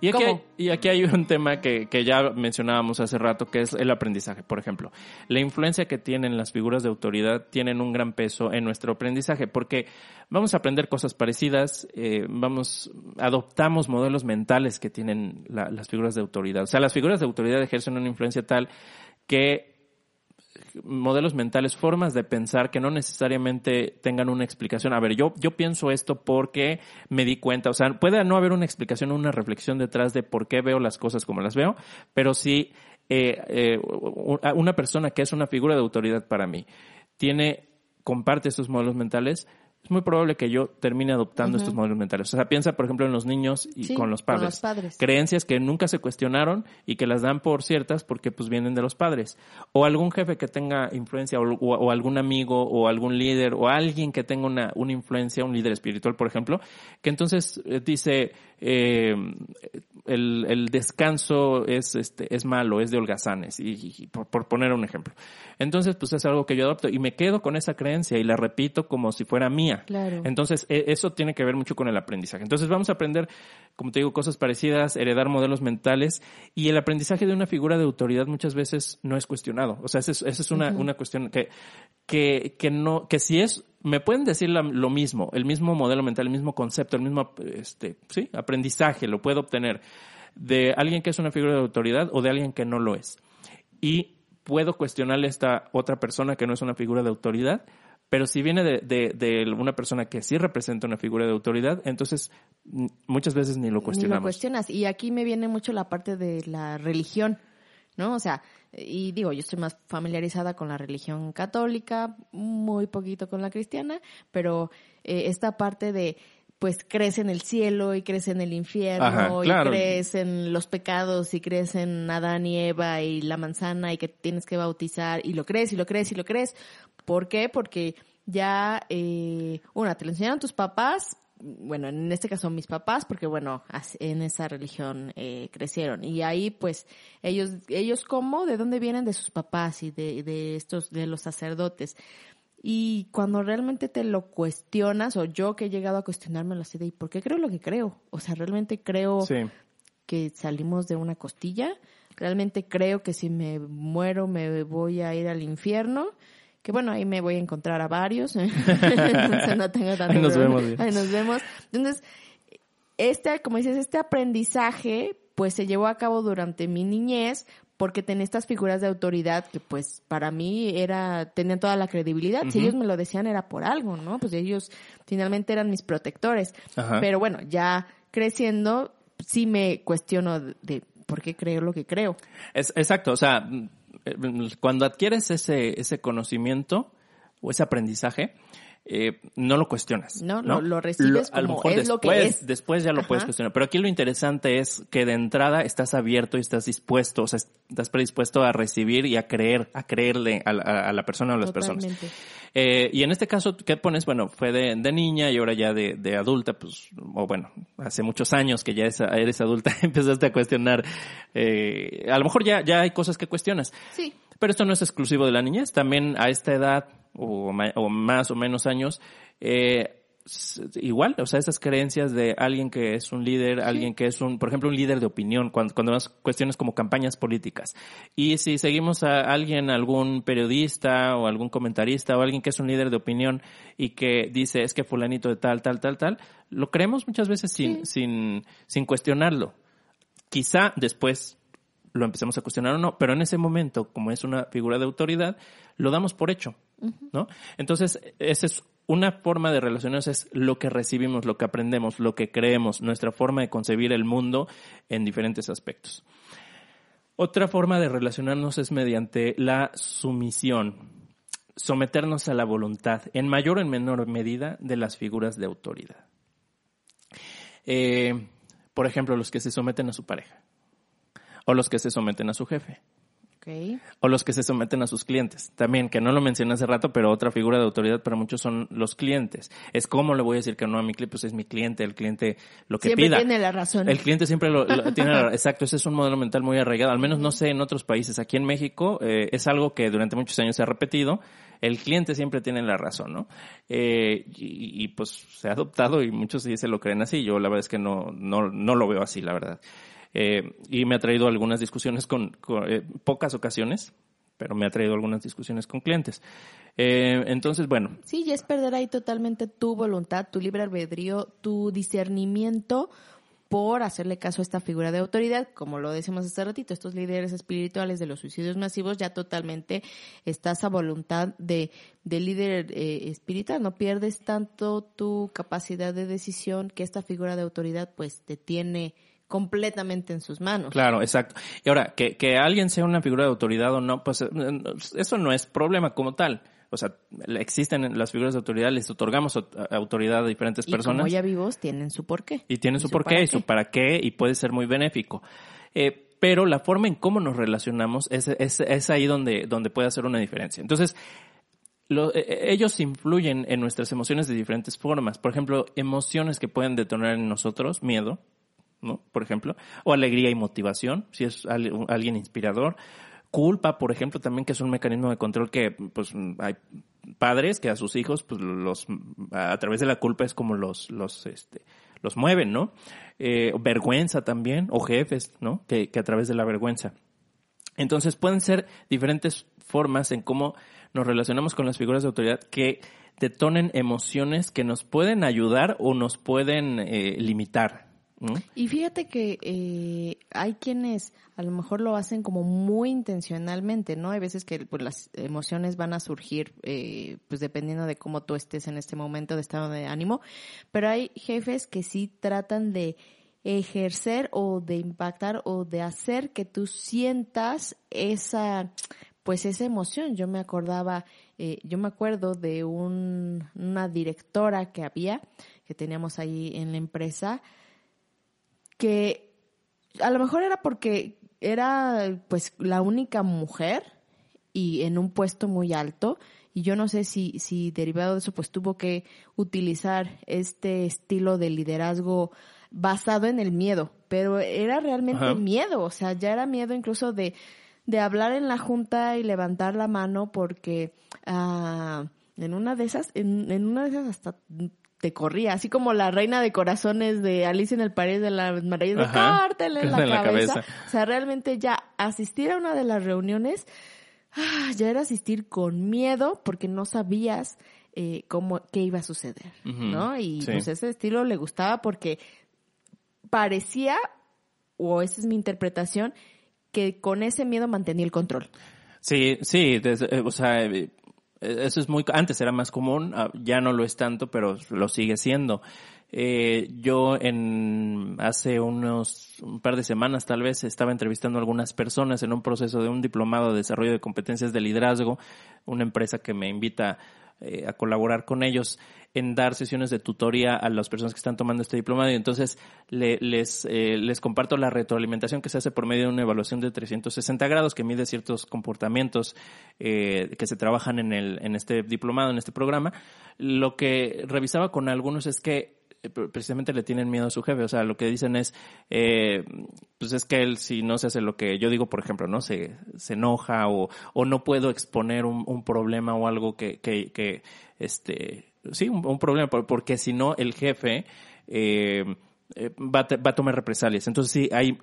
Y aquí, hay, y aquí hay un tema que, que ya mencionábamos hace rato, que es el aprendizaje, por ejemplo. La influencia que tienen las figuras de autoridad tienen un gran peso en nuestro aprendizaje, porque vamos a aprender cosas parecidas, eh, vamos, adoptamos modelos mentales que tienen la- las figuras de autoridad. O sea, las figuras de autoridad ejercen una influencia tal que modelos mentales, formas de pensar que no necesariamente tengan una explicación. A ver, yo, yo pienso esto porque me di cuenta, o sea, puede no haber una explicación una reflexión detrás de por qué veo las cosas como las veo, pero sí eh, eh, una persona que es una figura de autoridad para mí tiene, comparte estos modelos mentales, es muy probable que yo termine adoptando estos modelos mentales. O sea, piensa, por ejemplo, en los niños y Sí, con los con padres. los padres. Creencias que nunca se cuestionaron y que las dan por ciertas porque pues vienen de los padres. O algún jefe que tenga influencia o, o- o algún amigo o algún líder o alguien que tenga una, una influencia, un líder espiritual, por ejemplo, que entonces eh, dice eh, el, el descanso es, este, es malo, es de holgazanes, y, y- y por, por poner un ejemplo. Entonces, pues es algo que yo adopto y me quedo con esa creencia y la repito como si fuera mía. Día. Claro. Entonces, e- eso tiene que ver mucho con el aprendizaje. Entonces, vamos a aprender, como te digo, cosas parecidas, heredar modelos mentales y el aprendizaje de una figura de autoridad muchas veces no es cuestionado. O sea, esa es, esa es una, una cuestión que, que, que no, que si es, me pueden decir la- lo mismo, el mismo modelo mental, el mismo concepto, el mismo, este, sí, aprendizaje, lo puedo obtener de alguien que es una figura de autoridad o de alguien que no lo es. Y puedo cuestionarle a esta otra persona que no es una figura de autoridad, pero si viene de, de, de una persona que sí representa una figura de autoridad, entonces mm, muchas veces ni lo Ni lo cuestionamos. cuestionas. Y aquí me viene mucho la parte de la religión, ¿no? O sea, y digo, yo estoy más familiarizada con la religión católica, muy poquito con la cristiana, pero eh, esta parte de pues crees en el cielo y crees en el infierno Ajá, claro. y crees en los pecados y crees en Adán y Eva y la manzana y que tienes que bautizar y lo crees y lo crees y lo crees. ¿Por qué? Porque ya, eh, una, te lo enseñaron tus papás, bueno, en este caso mis papás, porque bueno, en esa religión eh, crecieron. Y ahí pues ellos, ellos cómo, de dónde vienen de sus papás y de, de estos, de los sacerdotes. Y cuando realmente te lo cuestionas, o yo que he llegado a cuestionármelo así de, ¿y por qué creo lo que creo? O sea, realmente creo Sí. que salimos de una costilla. Realmente creo que si me muero me voy a ir al infierno. Que bueno, ahí me voy a encontrar a varios. <laughs> Entonces no tengo tanto Ahí nos problema. vemos, bien. Ahí nos vemos. Entonces, este, como dices, este aprendizaje, pues se llevó a cabo durante mi niñez, porque tenía estas figuras de autoridad que pues para mí era, tenían toda la credibilidad. Si ellos me lo decían era por algo, ¿no? Pues ellos finalmente eran mis protectores. Ajá. Pero bueno, ya creciendo, sí me cuestiono de, de por qué creo lo que creo. Es, exacto, o sea, eh, cuando adquieres ese, ese conocimiento o ese aprendizaje, eh, no lo cuestionas. No, ¿no? lo- lo recibes a lo mejor es lo que después, es. después ya lo puedes cuestionar. Pero aquí lo interesante es que de entrada estás abierto y estás dispuesto, o sea, estás predispuesto a recibir y a creer, a creerle a la, a la persona o a las personas. Eh, y en este caso, ¿qué pones? Bueno, fue de, de niña y ahora ya de, de adulta, pues, o bueno, hace muchos años que ya es- eres adulta, <laughs> empezaste a cuestionar. eh, a lo mejor ya, ya hay cosas que cuestionas. Sí. Pero esto no es exclusivo de la niñez. También a esta edad, o, más o menos años, eh, igual, o sea, esas creencias de alguien que es un líder, alguien que es un, por ejemplo, un líder de opinión, cuando, cuando cuestiones como campañas políticas. Y si seguimos a alguien, algún periodista o algún comentarista o alguien que es un líder de opinión y que dice es que fulanito de tal, tal, tal, tal, lo creemos muchas veces sin, sin, sin cuestionarlo. Quizá después lo empecemos a cuestionar o no, pero en ese momento, como es una figura de autoridad, lo damos por hecho, ¿no? Entonces, esa es una forma de relacionarnos, es lo que recibimos, lo que aprendemos, lo que creemos, nuestra forma de concebir el mundo en diferentes aspectos. Otra forma de relacionarnos es mediante la sumisión, someternos a la voluntad, en mayor o en menor medida, de las figuras de autoridad. Eh, por ejemplo, los que se someten a su pareja, o los que se someten a su jefe, Ok. o los que se someten a sus clientes. También, que no lo mencioné hace rato, pero otra figura de autoridad para muchos son los clientes. Es como le voy a decir que no a mi cliente, pues es mi cliente, el cliente lo que Siempre pida. tiene la razón. El cliente siempre lo, lo- tiene la- <laughs> exacto, ese es un modelo mental muy arraigado, al menos no sé en otros países. Aquí en México eh, es algo que durante muchos años se ha repetido. El cliente siempre tiene la razón, ¿no? Eh, y, y, pues se ha adoptado y muchos sí se lo creen así. Yo la verdad es que no, no, no lo veo así, la verdad. Eh, y me ha traído algunas discusiones con, eh, pocas ocasiones, pero me ha traído algunas discusiones con clientes. Eh, entonces, bueno, Sí, ya es perder ahí totalmente tu voluntad, tu libre albedrío, tu discernimiento por hacerle caso a esta figura de autoridad, como lo decimos hace ratito, estos líderes espirituales de los suicidios masivos ya totalmente estás a voluntad de, de líder eh, espiritual, no pierdes tanto tu capacidad de decisión que esta figura de autoridad pues te tiene completamente en sus manos. Claro, exacto. Y ahora, que, que alguien sea una figura de autoridad o no, pues eh, eso no es problema como tal. O sea, existen las figuras de autoridad, les otorgamos au- autoridad a diferentes y personas. como ya vivos tienen su porqué. Y tiene su su porqué y su para qué y puede ser muy benéfico. Eh, pero la forma en cómo nos relacionamos es, es, es ahí donde, donde puede hacer una diferencia. Entonces, lo- eh, eh, ellos influyen en nuestras emociones de diferentes formas. Por ejemplo, emociones que pueden detonar en nosotros miedo, ¿no? Por ejemplo, o alegría y motivación, si es alguien inspirador. Culpa, por ejemplo, también que es un mecanismo de control que, pues, hay padres que a sus hijos, pues los, a través de la culpa es como los, los, este, los mueven, ¿no? Eh, vergüenza también, o jefes, ¿no? Que, que a través de la vergüenza. Entonces pueden ser diferentes formas en cómo nos relacionamos con las figuras de autoridad que detonen emociones que nos pueden ayudar o nos pueden eh, limitar. Y fíjate que eh, hay quienes a lo mejor lo hacen como muy intencionalmente, ¿no? Hay veces que pues, las emociones van a surgir, eh, pues dependiendo de cómo tú estés en este momento de estado de ánimo, pero hay jefes que sí tratan de ejercer o de impactar o de hacer que tú sientas esa, pues esa emoción. Yo me acordaba, eh, yo me acuerdo de un, una directora que había, que teníamos ahí en la empresa, que a lo mejor era porque era pues la única mujer y en un puesto muy alto. Y yo no sé si, si derivado de eso pues tuvo que utilizar este estilo de liderazgo basado en el miedo, pero era realmente miedo, o sea, ya era miedo incluso de, de hablar en la junta y levantar la mano porque ah, en una de esas, en, en una de esas hasta te corría, así como la reina de corazones de Alicia en el País de las Maravillas, de cártel <laughs> en, la, cabeza. O sea, realmente ya asistir a una de las reuniones, ah, ya era asistir con miedo porque no sabías eh, cómo, qué iba a suceder, ¿no? Y pues ese estilo le gustaba porque parecía, o esa es mi interpretación, que con ese miedo mantenía el control. Sí, sí, eh, o sea, eh, eso es muy, antes era más común, ah, ya no lo es tanto, pero lo sigue siendo. Eh, yo en hace unos un par de semanas tal vez estaba entrevistando a algunas personas en un proceso de un diplomado de desarrollo de competencias de liderazgo, una empresa que me invita eh, a colaborar con ellos en dar sesiones de tutoría a las personas que están tomando este diplomado y entonces les, eh, les comparto la retroalimentación que se hace por medio de una evaluación de 360 grados que mide ciertos comportamientos eh, que se trabajan en, el, en este diplomado, en este programa. Lo que revisaba con algunos es que precisamente le tienen miedo a su jefe. O sea, lo que dicen es, eh, pues es que él si no se hace lo que yo digo, por ejemplo, ¿no? Se, se enoja o, o no puedo exponer un, un problema o algo que, que, este, sí, un, problema, porque si no, el jefe eh, eh, va, va, a, tomar represalias. Entonces sí, hay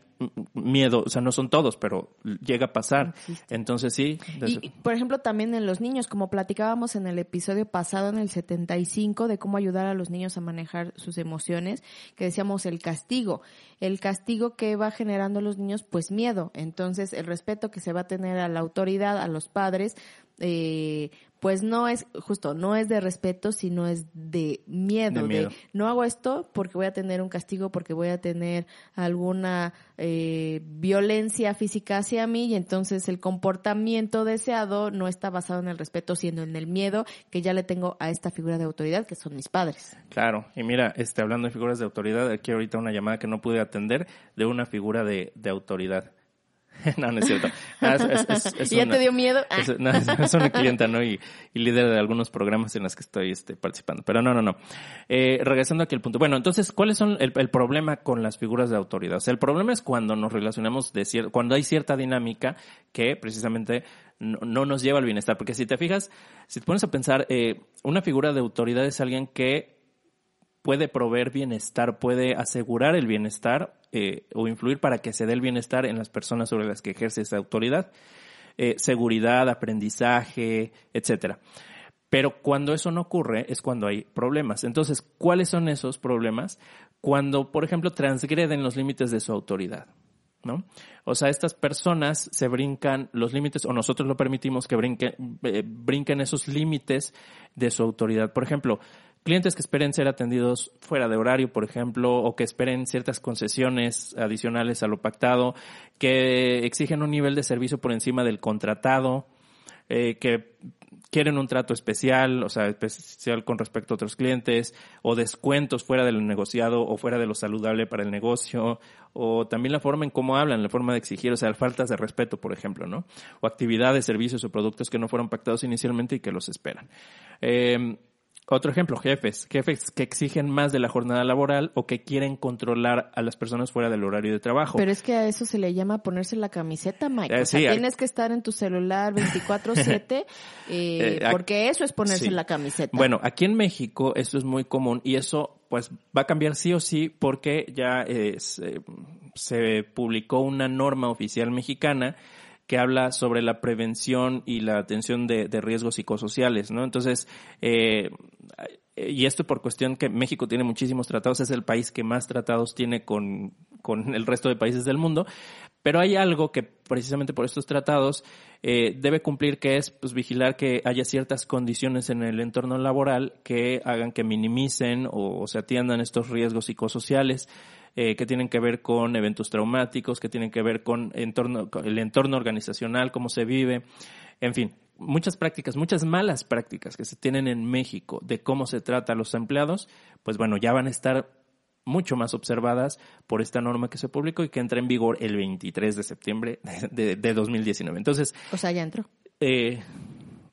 miedo, o sea, no son todos, pero llega a pasar. Entonces sí. Y, por ejemplo, también en los niños, como platicábamos en el episodio pasado, en el 75, de cómo ayudar a los niños a manejar sus emociones, que decíamos el castigo. El castigo que va generando los niños, pues miedo. Entonces, el respeto que se va a tener a la autoridad, a los padres, eh, pues no es justo, no es de respeto, sino es de miedo, de, no hago esto porque voy a tener un castigo, porque voy a tener alguna eh, violencia física hacia mí y entonces el comportamiento deseado no está basado en el respeto, sino en el miedo que ya le tengo a esta figura de autoridad que son mis padres. Claro, y mira, este, hablando de figuras de autoridad, aquí ahorita una llamada que no pude atender de una figura de, de autoridad. <laughs> no, no es cierto. ya te dio miedo? Es, no, es, una clienta, ¿no? Y, líder de algunos programas en los que estoy este, participando. Pero no, no, no. Eh, regresando aquí al punto. Bueno, entonces, ¿cuáles son el, el, problema con las figuras de autoridad? O sea, el problema es cuando nos relacionamos de cierto, cuando hay cierta dinámica que precisamente no, no, nos lleva al bienestar. Porque si te fijas, si te pones a pensar, eh, una figura de autoridad es alguien que puede proveer bienestar, puede asegurar el bienestar eh, o influir para que se dé el bienestar en las personas sobre las que ejerce esa autoridad. Eh, seguridad, aprendizaje, etcétera. Pero cuando eso no ocurre es cuando hay problemas. Entonces, ¿cuáles son esos problemas? Cuando, por ejemplo, transgreden los límites de su autoridad. ¿No? O sea, estas personas se brincan los límites, o nosotros lo permitimos que brinquen, eh, brinquen esos límites de su autoridad. Por ejemplo, clientes que esperen ser atendidos fuera de horario, por ejemplo, o que esperen ciertas concesiones adicionales a lo pactado, que exigen un nivel de servicio por encima del contratado, eh, que quieren un trato especial, o sea, especial con respecto a otros clientes, o descuentos fuera de lo negociado o fuera de lo saludable para el negocio, o también la forma en cómo hablan, la forma de exigir, o sea, faltas de respeto, por ejemplo, ¿no? O actividades, servicios o productos que no fueron pactados inicialmente y que los esperan. Eh, Otro ejemplo, jefes. Jefes que exigen más de la jornada laboral o que quieren controlar a las personas fuera del horario de trabajo. Pero es que a eso se le llama ponerse la camiseta, Mike. Eh, o sea, sí, tienes que estar en tu celular 24/7 <laughs> eh, Eh, porque eso es ponerse sí. la camiseta. Bueno, aquí en México esto es muy común y eso pues va a cambiar sí o sí porque ya eh, se, se publicó una norma oficial mexicana que habla sobre la prevención y la atención de, riesgos psicosociales, ¿no? Entonces, eh, y esto por cuestión que México tiene muchísimos tratados, es el país que más tratados tiene con, con el resto de países del mundo, pero hay algo que precisamente por estos tratados eh, debe cumplir, que es pues, vigilar que haya ciertas condiciones en el entorno laboral que hagan que minimicen o se atiendan estos riesgos psicosociales. Eh, que tienen que ver con eventos traumáticos, que tienen que ver con, entorno, con el entorno organizacional, cómo se vive, en fin, muchas prácticas, muchas malas prácticas que se tienen en México de cómo se trata a los empleados, pues bueno, ya van a estar mucho más observadas por esta norma que se publicó y que entra en vigor el 23 de septiembre de, de 2019. Entonces, o sea, ya entró. eh,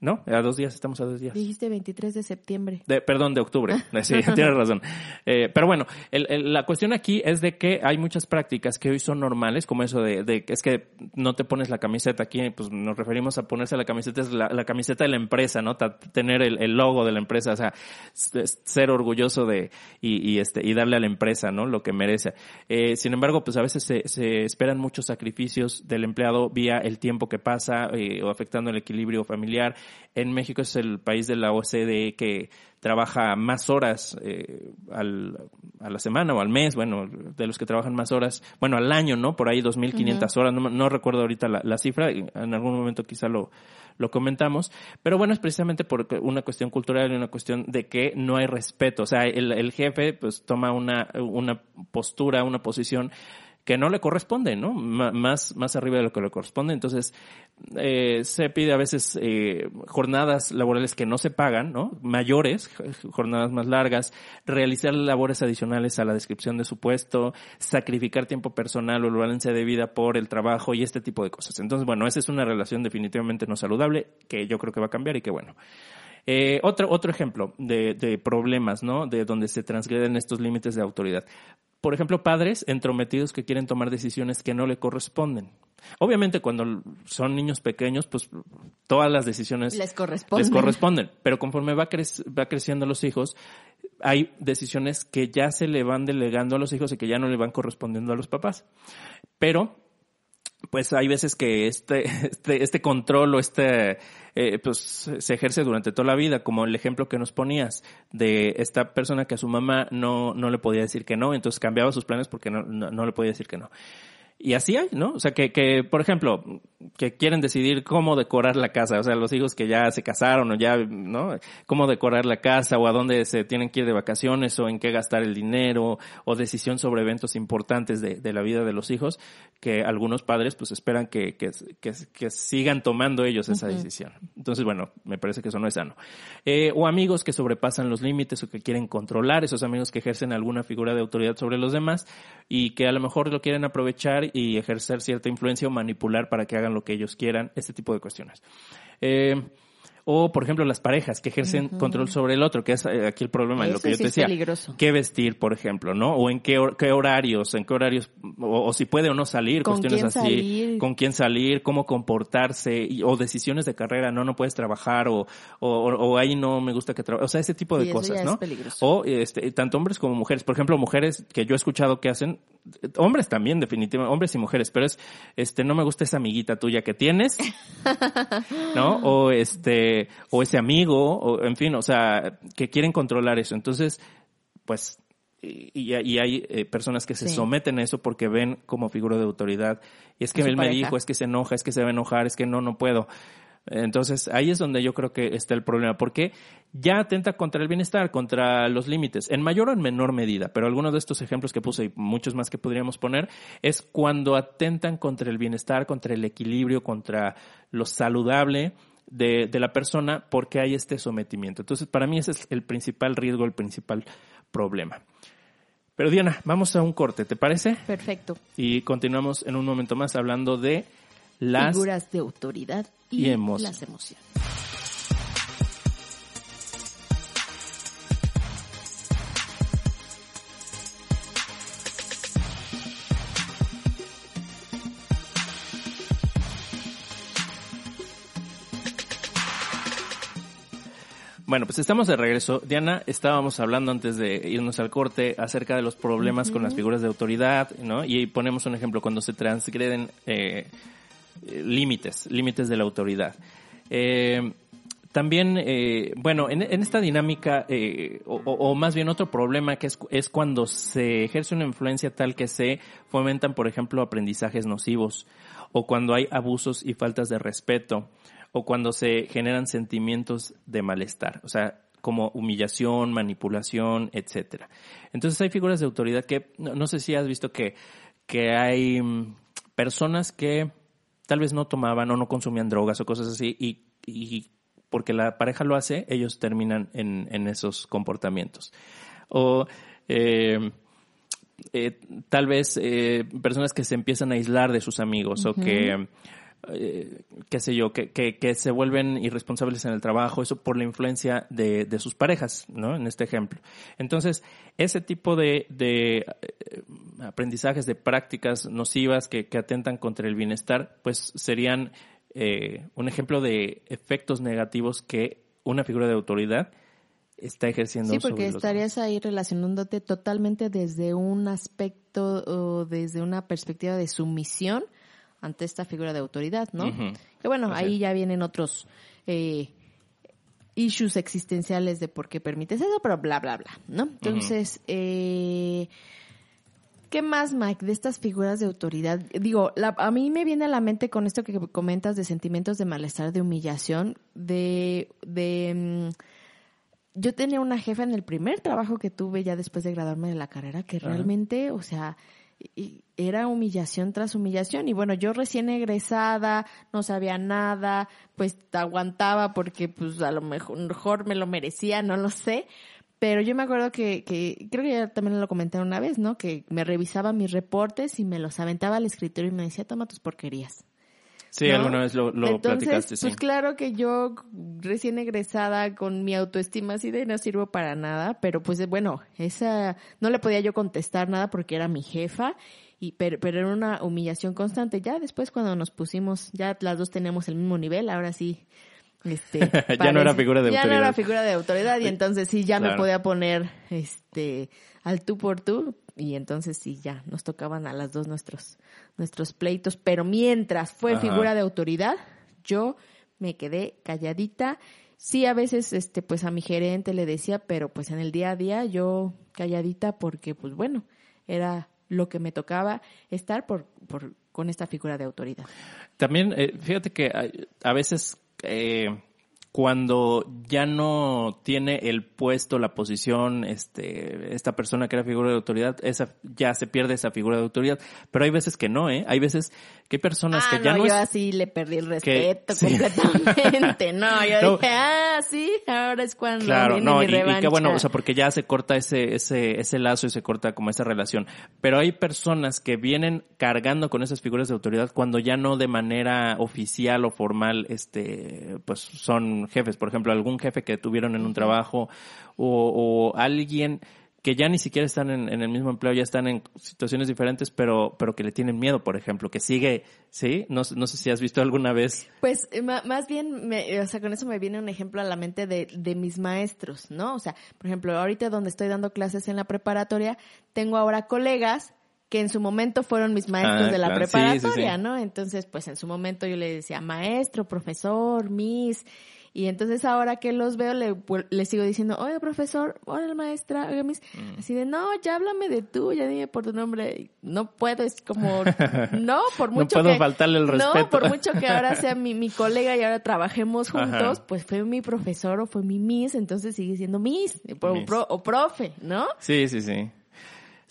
¿no? A dos días, estamos a dos días. Dijiste 23 de septiembre. De, perdón, de octubre. <laughs> Sí, <laughs> tienes razón. Eh, pero bueno, el- el- la cuestión aquí es de que hay muchas prácticas que hoy son normales, como eso de, de que es que no te pones la camiseta aquí, pues nos referimos a ponerse la camiseta, es la, la camiseta de la empresa, ¿no? Tener el, el logo de la empresa, o sea, ser orgulloso de, y, y este, y darle a la empresa, ¿no? Lo que merece. Eh, sin embargo, pues a veces se, se esperan muchos sacrificios del empleado vía el tiempo que pasa eh, o afectando el equilibrio familiar. En México es el país de la OCDE que trabaja más horas eh, al, a la semana o al mes, bueno, de los que trabajan más horas, bueno, al año, ¿no? Por ahí 2.500 horas, no, no recuerdo ahorita la, la cifra, en algún momento quizá lo, lo comentamos, pero bueno, es precisamente por una cuestión cultural y una cuestión de que no hay respeto, o sea, el, el jefe pues toma una, una postura, una posición que no le corresponde, ¿no? Más, más arriba de lo que le corresponde. Entonces, eh, se pide a veces eh, jornadas laborales que no se pagan, ¿no? Mayores, jornadas más largas, realizar labores adicionales a la descripción de su puesto, sacrificar tiempo personal o balance de vida por el trabajo y este tipo de cosas. Entonces, bueno, esa es una relación definitivamente no saludable que yo creo que va a cambiar y que bueno. Eh, otro, otro ejemplo de, de problemas, ¿no? De donde se transgreden estos límites de autoridad. Por ejemplo, padres entrometidos que quieren tomar decisiones que no le corresponden. Obviamente, cuando son niños pequeños, pues todas las decisiones Les corresponde. les corresponden. Pero conforme va, va creciendo los hijos, hay decisiones que ya se le van delegando a los hijos y que ya no le van correspondiendo a los papás. Pero pues hay veces que este, <laughs> este, este control o este, eh, pues se ejerce durante toda la vida, como el ejemplo que nos ponías de esta persona que a su mamá no, no le podía decir que no, entonces cambiaba sus planes porque no, no, no le podía decir que no. Y así hay, ¿no? O sea, que, que, por ejemplo, que quieren decidir cómo decorar la casa, o sea, los hijos que ya se casaron o ya, ¿no? Cómo decorar la casa o a dónde se tienen que ir de vacaciones o en qué gastar el dinero o decisión sobre eventos importantes de, de la vida de los hijos, que algunos padres pues esperan que, que, que, que sigan tomando ellos esa decisión. Entonces, bueno, me parece que eso no es sano. Eh, o amigos que sobrepasan los límites o que quieren controlar, esos amigos que ejercen alguna figura de autoridad sobre los demás y que a lo mejor lo quieren aprovechar y ejercer cierta influencia o manipular para que hagan lo que ellos quieran, este tipo de cuestiones. Eh, o, por ejemplo, las parejas que ejercen control sobre el otro, que es eh, aquí el problema, lo Eso que yo sí te es decía. peligroso. ¿Qué vestir, por ejemplo, no? O en qué, hor- qué horarios, en qué horarios, o, o si puede o no salir, ¿Con cuestiones quién así. salir? Con quién salir, cómo comportarse, y- o decisiones de carrera, no, no puedes trabajar, o, o, o ahí no me gusta que trabaje. O sea, ese tipo de eso cosas, ya ¿no? es peligroso. O este, tanto hombres como mujeres. Por ejemplo, mujeres que yo he escuchado que hacen, hombres también, definitivamente, hombres y mujeres, pero es, este, no me gusta esa amiguita tuya que tienes, <laughs> ¿no? O este, o ese amigo, o en fin, o sea, que quieren controlar eso. Entonces, pues, y, y hay eh, personas que se Sí. someten a eso porque ven como figura de autoridad. Y es que él me dijo, es que se enoja, es que se va a enojar, es que no, no puedo. Entonces, ahí es donde yo creo que está el problema, porque ya atenta contra el bienestar, contra los límites, en mayor o en menor medida, pero algunos de estos ejemplos que puse y muchos más que podríamos poner, es cuando atentan contra el bienestar, contra el equilibrio, contra lo saludable de, de la persona, porque hay este sometimiento. Entonces, para mí ese es el principal riesgo, el principal problema. Pero Diana, vamos a un corte, ¿te parece? Perfecto. Y continuamos en un momento más hablando de las Figuras de autoridad y, y emoción. las emociones. Bueno, pues estamos de regreso. Diana, estábamos hablando antes de irnos al corte acerca de los problemas con las figuras de autoridad, ¿no? Y ponemos un ejemplo, cuando se transgreden eh, eh, límites, límites de la autoridad. Eh, también, eh, bueno, en, esta dinámica, o, más bien otro problema que es, es cuando se ejerce una influencia tal que se fomentan, por ejemplo, aprendizajes nocivos, o cuando hay abusos y faltas de respeto, o cuando se generan sentimientos de malestar, o sea, como humillación, manipulación, etcétera. Entonces hay figuras de autoridad que, no, no sé si has visto que, que hay mm, personas que tal vez no tomaban o no consumían drogas o cosas así y, y porque la pareja lo hace, ellos terminan en, en esos comportamientos. O eh, eh, tal vez eh, personas que se empiezan a aislar de sus amigos o que, eh, qué sé yo, que, que, que, se vuelven irresponsables en el trabajo, eso por la influencia de, de sus parejas, ¿no? En este ejemplo. Entonces, ese tipo de, de eh, aprendizajes, de prácticas nocivas que, que atentan contra el bienestar, pues serían eh, un ejemplo de efectos negativos que una figura de autoridad está ejerciendo. Sí, porque sobre estarías ahí relacionándote totalmente desde un aspecto o desde una perspectiva de sumisión ante esta figura de autoridad, ¿no? Que bueno, Así ahí es. ya vienen otros eh, issues existenciales de por qué permites eso, pero bla, bla, bla, ¿no? Entonces, eh, ¿Qué más, Mike, de estas figuras de autoridad? Digo, la- a mí me viene a la mente con esto que comentas de sentimientos de malestar, de humillación, de, de, mm, yo tenía una jefa en el primer trabajo que tuve ya después de graduarme de la carrera que realmente, o sea, y- era humillación tras humillación y bueno, yo recién egresada, no sabía nada, pues aguantaba porque pues a lo mejor, me lo merecía, no lo sé, pero yo me acuerdo que, que creo que ya también lo comenté una vez, ¿no? Que me revisaba mis reportes y me los aventaba al escritorio y me decía, toma tus porquerías. Sí, ¿no? alguna vez lo, lo Entonces, platicaste, sí. pues claro que yo recién egresada con mi autoestima así de no sirvo para nada, pero pues bueno, esa no le podía yo contestar nada porque era mi jefa y pero, pero era una humillación constante. Ya después cuando nos pusimos, ya las dos teníamos el mismo nivel, ahora sí este <laughs> Ya no era figura de ya no autoridad. era figura de autoridad y entonces sí ya me podía poner este al tú por tú y entonces sí ya nos tocaban a las dos nuestros nuestros pleitos, pero mientras fue Ajá. figura de autoridad, yo me quedé calladita. Sí, a veces este pues a mi gerente le decía, pero pues en el día a día yo calladita porque pues bueno, era lo que me tocaba estar por, por con esta figura de autoridad. También, eh, fíjate que hay- a veces eh, cuando ya no tiene el puesto, la posición, este, esta persona que era figura de autoridad, esa, ya se pierde esa figura de autoridad. Pero hay veces que no, ¿eh? Hay veces que hay personas ah, que ya no, no, yo es- así le perdí el respeto completamente. <laughs> No, yo No. dije, ah, sí, ahora es cuando Claro, viene no, mi y, y qué bueno, o sea, porque ya se corta ese, ese, ese lazo y se corta como esa relación. Pero hay personas que vienen cargando con esas figuras de autoridad cuando ya no de manera oficial o formal, este, pues son jefes. Por ejemplo, algún jefe que tuvieron en un trabajo o, o alguien que ya ni siquiera están en, en el mismo empleo, ya están en situaciones diferentes, pero, pero que le tienen miedo, por ejemplo, que sigue, ¿sí? No, sé- no sé si has visto alguna vez. Pues eh, más bien, me- o sea, con eso me viene un ejemplo a la mente de, de mis maestros, ¿no? O sea, por ejemplo, ahorita donde estoy dando clases en la preparatoria, tengo ahora colegas que en su momento fueron mis maestros Ah, de la claro. Sí, preparatoria, sí, sí. ¿no? Entonces, pues en su momento yo le decía maestro, profesor, miss, y entonces ahora que los veo le, le sigo diciendo, oye profesor, oye maestra, oye miss, Mm. así de, no, ya háblame de tú, ya dime por tu nombre, no puedo, es como, <laughs> no, por No mucho puedo que- faltarle el respeto. No, por mucho que ahora sea mi, mi colega y ahora trabajemos juntos, Ajá. pues fue mi profesor o fue mi miss, entonces sigue siendo miss, o, Miss. pro- o profe, ¿no? Sí, sí, sí.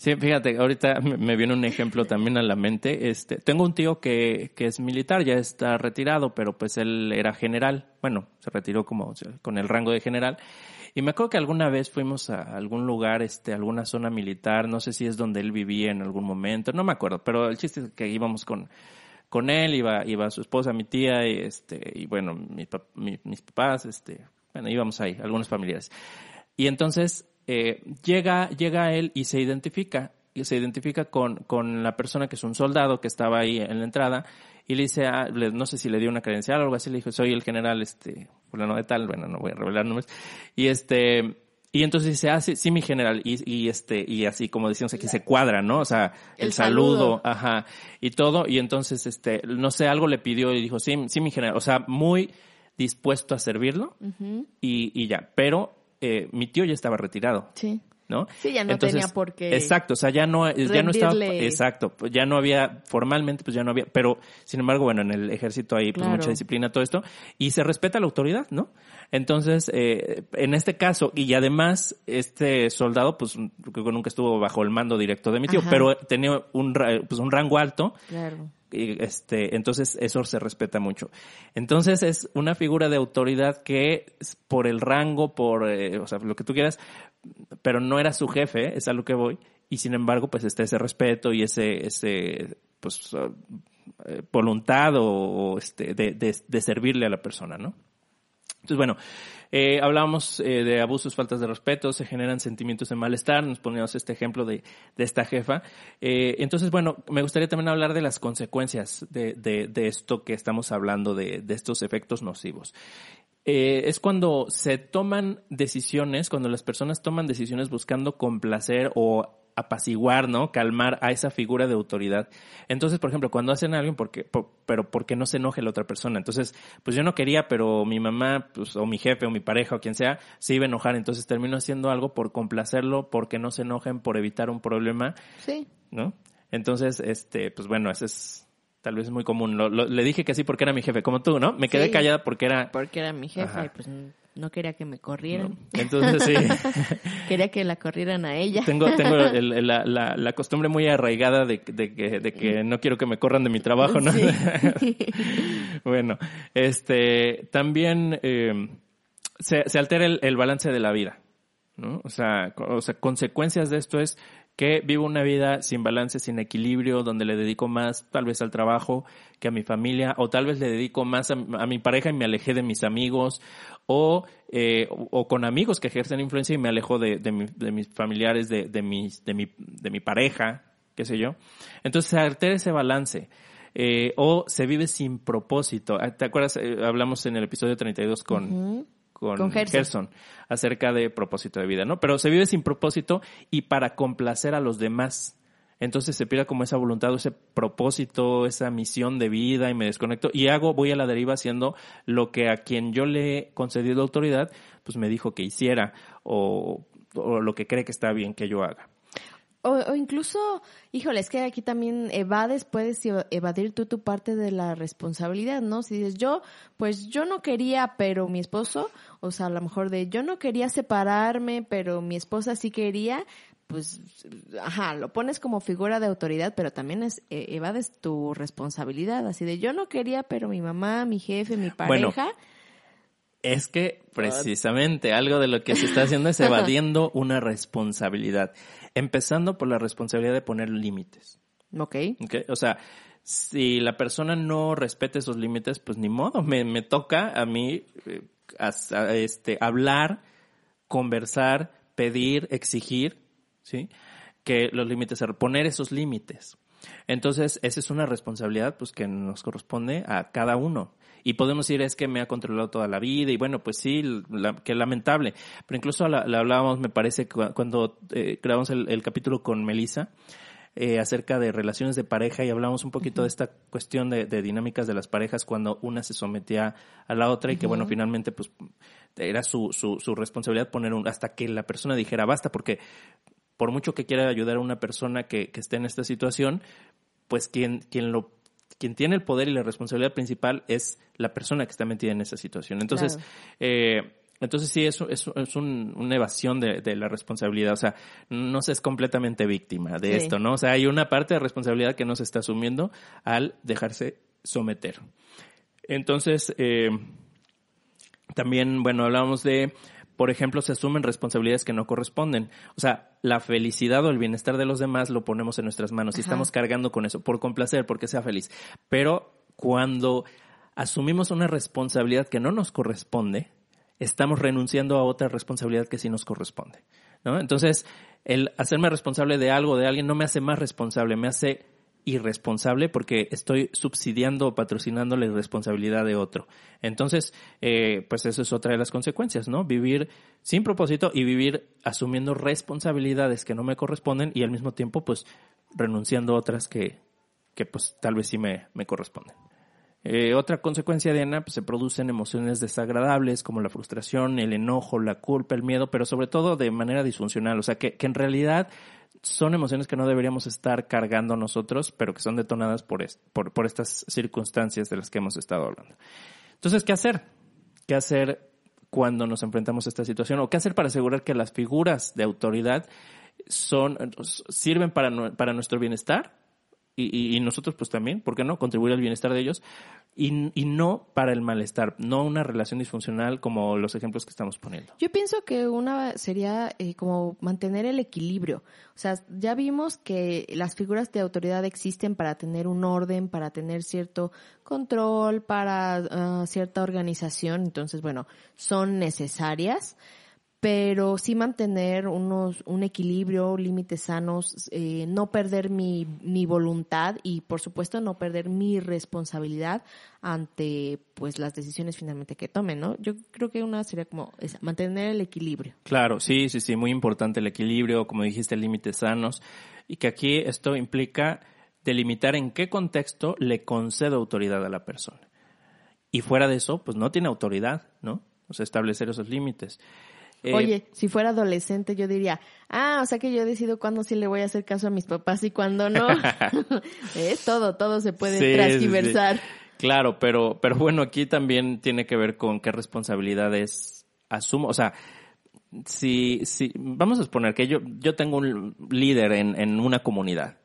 Sí, fíjate, ahorita me- viene un ejemplo también a la mente. Este, tengo un tío que, que es militar, ya está retirado, pero pues él era general. Bueno, se retiró como con el rango de general. Y me acuerdo que alguna vez fuimos a algún lugar, este, alguna zona militar, no sé si es donde él vivía en algún momento, no me acuerdo, pero el chiste es que íbamos con, con él, iba, iba su esposa, mi tía, y este, y bueno, mi mi- mis papás, este, bueno, íbamos ahí, algunos familiares. Y entonces eh, llega, llega él y se identifica. y se identifica con, con la persona que es un soldado que estaba ahí en la entrada y le dice, ah, le- no sé si le dio una credencial o algo así, le dijo, soy el general, este, fulano de tal, bueno, no voy a revelar nombres. Y este, y entonces dice, ah, sí, sí, mi general, y, y este, y así como decíamos aquí, se cuadra, ¿no? O sea, el, El saludo, saludo. ajá, y todo, y entonces, este, no sé, algo le pidió y dijo, sí, sí, mi general, o sea, muy dispuesto a servirlo, y, y ya, pero eh, mi tío ya estaba retirado. Sí. ¿no? Sí, ya no tenía por qué Exacto, o sea, ya no, ya no estaba, exacto, pues ya no había, formalmente pues ya no había, pero sin embargo, bueno, en el ejército hay pues Claro. mucha disciplina, todo esto, y se respeta la autoridad, ¿no? Entonces, eh, en este caso, y además, este soldado, pues creo que nunca estuvo bajo el mando directo de mi tío, Ajá. pero tenía un, pues, un rango alto, Claro. Este, entonces eso se respeta mucho. Entonces es una figura de autoridad que por el rango, por, eh, o sea, lo que tú quieras, pero no era su jefe, es a lo que voy, y sin embargo, pues está ese respeto y ese, ese, pues, eh, voluntad o, este, de, de servirle a la persona, ¿no? Entonces, bueno, eh, hablábamos eh, de abusos, faltas de respeto, se generan sentimientos de malestar, nos poníamos este ejemplo de, de esta jefa. Eh, entonces, bueno, me gustaría también hablar de las consecuencias de, de, esto que estamos hablando, de, de estos efectos nocivos. Eh, es cuando se toman decisiones, cuando las personas toman decisiones buscando complacer o apaciguar, ¿no? Calmar a esa figura de autoridad. Entonces, por ejemplo, cuando hacen algo, porque, por- pero porque no se enoje la otra persona. Entonces, pues yo no quería, pero mi mamá, pues, o mi jefe, o mi pareja, o quien sea, se iba a enojar. Entonces termino haciendo algo por complacerlo, porque no se enojen, por evitar un problema, Sí. ¿no? Entonces, este, pues bueno, ese es tal vez muy común. Lo- lo- le dije que sí porque era mi jefe, como tú, ¿no? Me quedé Sí. callada porque era... Porque era mi Ajá. y pues no quería que me corrieran. Entonces, sí. <laughs> Quería que la corrieran a ella. tengo tengo <laughs> el- el- la, la, la costumbre muy arraigada de, de que, de que no quiero que me corran de mi trabajo, ¿no? Sí. <laughs> bueno, este, también eh, se, se altera el, el balance de la vida, ¿no? O sea, o sea, consecuencias de esto es que vivo una vida sin balance, sin equilibrio, donde le dedico más tal vez al trabajo que a mi familia, o tal vez le dedico más a, a mi pareja y me alejé de mis amigos, o, eh, o, con amigos que ejercen influencia y me alejo de, de, mi- de mis familiares, de, de, mis, de, mi, de mi pareja, qué sé yo. Entonces se altera ese balance. Eh, o se vive sin propósito. Ah, ¿Te acuerdas? Eh, hablamos en el episodio 32 con, Ujú. con, Con Gerson. Gerson acerca de propósito de vida, ¿no? Pero se vive sin propósito y para complacer a los demás. Entonces se pierde como esa voluntad, ese propósito, esa misión de vida y me desconecto y hago, voy a la deriva haciendo lo que a quien yo le he concedido autoridad, pues me dijo que hiciera o, o lo que cree que está bien que yo haga. O, o incluso, híjole, es que aquí también evades, puedes eva- evadir tú tu parte de la responsabilidad, ¿no? Si dices, yo, pues yo no quería, pero mi esposo, o sea, a lo mejor de yo no quería separarme, pero mi esposa sí quería, pues, ajá, lo pones como figura de autoridad, pero también es, eh, evades tu responsabilidad, así de yo no quería, pero mi mamá, mi jefe, mi Bueno, pareja, Es que precisamente algo de lo que se está haciendo es <laughs> evadiendo una responsabilidad, empezando por la responsabilidad de poner límites. ok. O sea, si la persona no respeta esos límites, pues ni modo, me, me toca a mí eh, a- este, hablar, conversar, pedir, exigir, ¿sí? Que los límites, poner esos límites. Entonces, esa es una responsabilidad pues que nos corresponde a cada uno. Y podemos decir, es que me ha controlado toda la vida, y bueno, pues sí, la, que lamentable. Pero incluso la, la hablábamos, me parece, cu- cuando eh, grabamos el, el capítulo con Melissa, eh, acerca de relaciones de pareja y hablamos un poquito de esta cuestión de, de dinámicas de las parejas cuando una se sometía a la otra y que bueno, finalmente pues era su, su, su responsabilidad poner un, hasta que la persona dijera basta, porque por mucho que quiera ayudar a una persona que, que esté en esta situación, pues quien, quien lo quien tiene el poder y la responsabilidad principal es la persona que está metida en esa situación. Entonces, Claro. eh, entonces sí, es, es, es un- una evasión de, de la responsabilidad. O sea, no se es completamente víctima de Sí. esto, ¿no? O sea, hay una parte de responsabilidad que no se está asumiendo al dejarse someter. Entonces, eh, también, bueno, hablábamos de, por ejemplo, se asumen responsabilidades que no corresponden. O sea, la felicidad o el bienestar de los demás lo ponemos en nuestras manos y estamos cargando con eso, por complacer, porque sea feliz. Pero cuando asumimos una responsabilidad que no nos corresponde, estamos renunciando a otra responsabilidad que sí nos corresponde. ¿no? Entonces, el hacerme responsable de algo, de alguien, no me hace más responsable, me hace irresponsable porque estoy subsidiando o patrocinando la irresponsabilidad de otro. Entonces, eh, pues eso es otra de las consecuencias, ¿no? Vivir sin propósito y vivir asumiendo responsabilidades que no me corresponden y al mismo tiempo, pues, renunciando a otras que, que pues tal vez sí me, me corresponden. Eh, otra consecuencia, Diana, pues se producen emociones desagradables como la frustración, el enojo, la culpa, el miedo, pero sobre todo de manera disfuncional. O sea, que, que en realidad son emociones que no deberíamos estar cargando nosotros, pero que son detonadas por, por, por estas circunstancias de las que hemos estado hablando. Entonces, ¿qué hacer? ¿Qué hacer cuando nos enfrentamos a esta situación? ¿O qué hacer para asegurar que las figuras de autoridad son, sirven para, para nuestro bienestar y, y, nosotros pues también, ¿por qué no? Contribuir al bienestar de ellos y, y, no para el malestar, no una relación disfuncional como los ejemplos que estamos poniendo. Yo pienso que una sería eh, como mantener el equilibrio. O sea, ya vimos que las figuras de autoridad existen para tener un orden, para tener cierto control, para uh, cierta organización. Entonces, bueno, son necesarias pero sí mantener unos, un equilibrio, límites sanos, eh, no perder mi, mi voluntad y por supuesto no perder mi responsabilidad ante pues las decisiones finalmente que tomen, ¿no? Yo creo que una sería como mantener el equilibrio. Claro, sí, sí, sí, muy importante el equilibrio, como dijiste, límites sanos y que aquí esto implica delimitar en qué contexto le concedo autoridad a la persona. Y fuera de eso, pues no tiene autoridad, ¿no? O sea, establecer esos límites. Eh, Oye, si fuera adolescente yo diría, ah, o sea que yo decido cuándo sí le voy a hacer caso a mis papás y cuándo no. <laughs> <laughs> ¿Eh? Todo, todo se puede sí, transversar. Sí, claro, pero, pero bueno, aquí también tiene que ver con qué responsabilidades asumo. O sea, si, si, vamos a exponer que yo, yo tengo un líder en, en una comunidad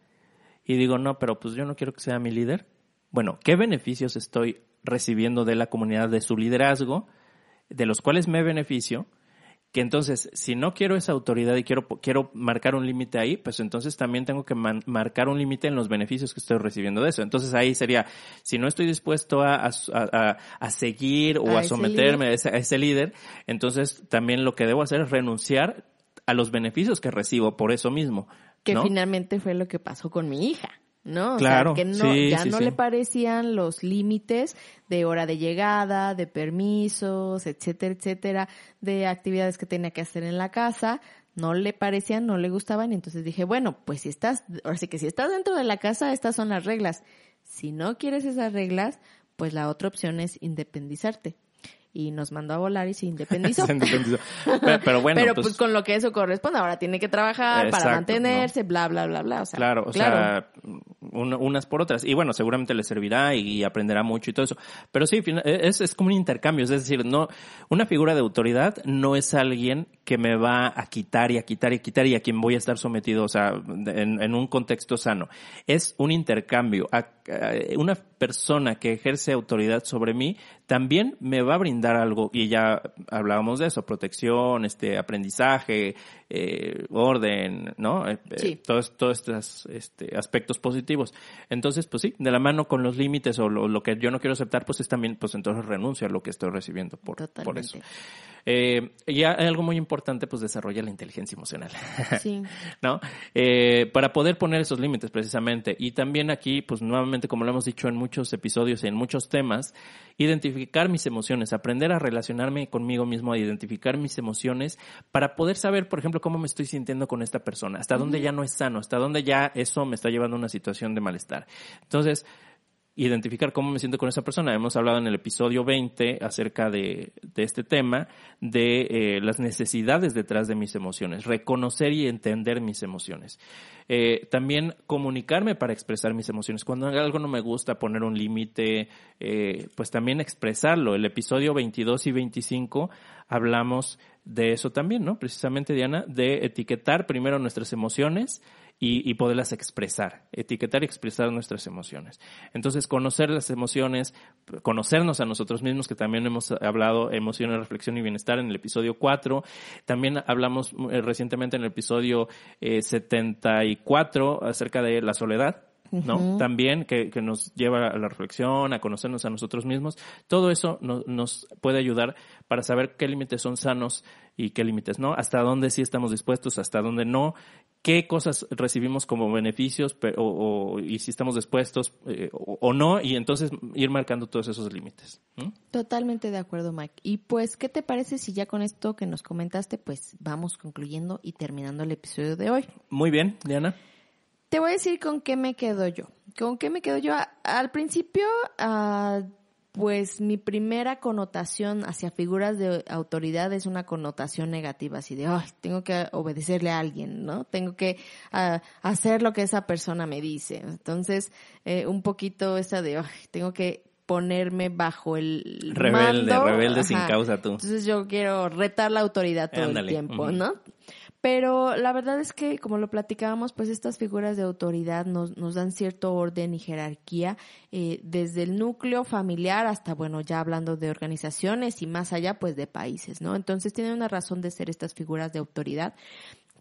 y digo, no, pero pues yo no quiero que sea mi líder. Bueno, ¿qué beneficios estoy recibiendo de la comunidad, de su liderazgo, de los cuales me beneficio? Que entonces, si no quiero esa autoridad y quiero, quiero marcar un límite ahí, pues entonces también tengo que man, marcar un límite en los beneficios que estoy recibiendo de eso. Entonces ahí sería, si no estoy dispuesto a, a, a, a seguir o a, someterme a ese, a ese líder, entonces también lo que debo hacer es renunciar a los beneficios que recibo por eso mismo. Que ¿no? finalmente fue lo que pasó con mi hija. ¿No? O claro, sea, que no, sí, ya sí, no sí. le parecían los límites de hora de llegada, de permisos, etcétera, etcétera, de actividades que tenía que hacer en la casa, no le parecían, no le gustaban, y entonces dije, bueno, pues si estás, ahora sí que si estás dentro de la casa, estas son las reglas. Si no quieres esas reglas, pues la otra opción es independizarte y nos mandó a volar y se <laughs> independizó. Se independizó. Pero, pero bueno, Pero pues, pues, con lo que eso corresponde, ahora tiene que trabajar Exacto, para mantenerse, bla, bla, bla, bla. O sea, claro, o claro. sea, un- unas por otras. Y bueno, seguramente le servirá y aprenderá mucho y todo eso. Pero sí, fina- es, es como un intercambio. Es decir, no, una figura de autoridad no es alguien que me va a quitar y a quitar y a quitar y a quien voy a estar sometido, o sea, en, en un contexto sano. Es un intercambio. Una persona que ejerce autoridad sobre mí también me va a brindar algo y ya hablábamos de eso, protección, este aprendizaje, eh, orden, ¿no? Eh, eh, Sí. todos, todos estos este, aspectos positivos. Entonces, pues sí, de la mano con los límites o lo, lo que yo no quiero aceptar, pues es también, pues entonces renuncio a lo que estoy recibiendo por, por eso. Eh, y algo muy importante, pues desarrolla la inteligencia emocional. <laughs> Sí. ¿no? Eh, para poder poner esos límites precisamente. Y también aquí, pues nuevamente, como lo hemos dicho en muchos episodios y en muchos temas, identificar mis emociones, aprender a relacionarme conmigo mismo, a identificar mis emociones para poder saber, por ejemplo, cómo me estoy sintiendo con esta persona, hasta dónde ya no es sano, hasta dónde ya eso me está llevando a una situación de malestar. Entonces, identificar cómo me siento con esa persona. Hemos hablado en el episodio 20 acerca de, este tema, de eh, las necesidades detrás de mis emociones, reconocer y entender mis emociones. Eh, también comunicarme para expresar mis emociones. Cuando algo no me gusta, poner un límite, eh, pues también expresarlo. El episodio 22 y 25 hablamos de eso también, ¿no? Precisamente, Diana, de etiquetar primero nuestras emociones y, poderlas expresar, etiquetar y expresar nuestras emociones. Entonces, conocer las emociones, conocernos a nosotros mismos, que también hemos hablado emociones, reflexión y bienestar en el episodio 4. También hablamos eh, recientemente en el episodio eh, 74 acerca de la soledad. ¿No? También que, que, nos lleva a la reflexión, a conocernos a nosotros mismos. Todo eso no, nos puede ayudar para saber qué límites son sanos y qué límites no, hasta dónde sí estamos dispuestos, hasta dónde no, qué cosas recibimos como beneficios pero, o, y si estamos dispuestos eh, o, o, no, y entonces ir marcando todos esos límites. Totalmente de acuerdo, Mike. Y pues, ¿qué te parece si ya con esto que nos comentaste, pues vamos concluyendo y terminando el episodio de hoy? Muy bien, Diana. Te voy a decir con qué me quedo yo. ¿Con qué me quedo yo? Al principio, uh, pues mi primera connotación hacia figuras de autoridad es una connotación negativa, así de, ay, tengo que obedecerle a alguien, ¿no? Tengo que uh, hacer lo que esa persona me dice. Entonces, eh, un poquito esa de, ay, tengo que ponerme bajo el rebelde, mando. rebelde Ajá. sin causa tú. Entonces yo quiero retar la autoridad todo Ándale. el tiempo. ¿no? Pero la verdad es que, como lo platicábamos, pues estas figuras de autoridad nos, nos dan cierto orden y jerarquía, eh, desde el núcleo familiar hasta, bueno, ya hablando de organizaciones y más allá, pues de países, ¿no? Entonces tienen una razón de ser estas figuras de autoridad.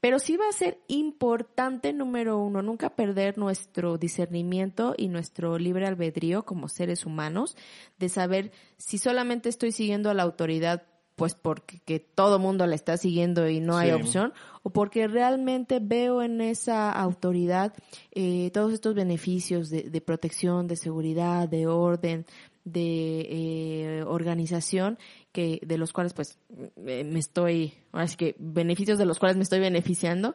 Pero sí va a ser importante, número uno, nunca perder nuestro discernimiento y nuestro libre albedrío como seres humanos, de saber si solamente estoy siguiendo a la autoridad pues porque que todo mundo la está siguiendo y no hay opción, o porque realmente veo en esa autoridad eh, todos estos beneficios de, de protección, de seguridad, de orden, de eh, organización, que de los cuales pues me estoy, ahora sí que beneficios de los cuales me estoy beneficiando.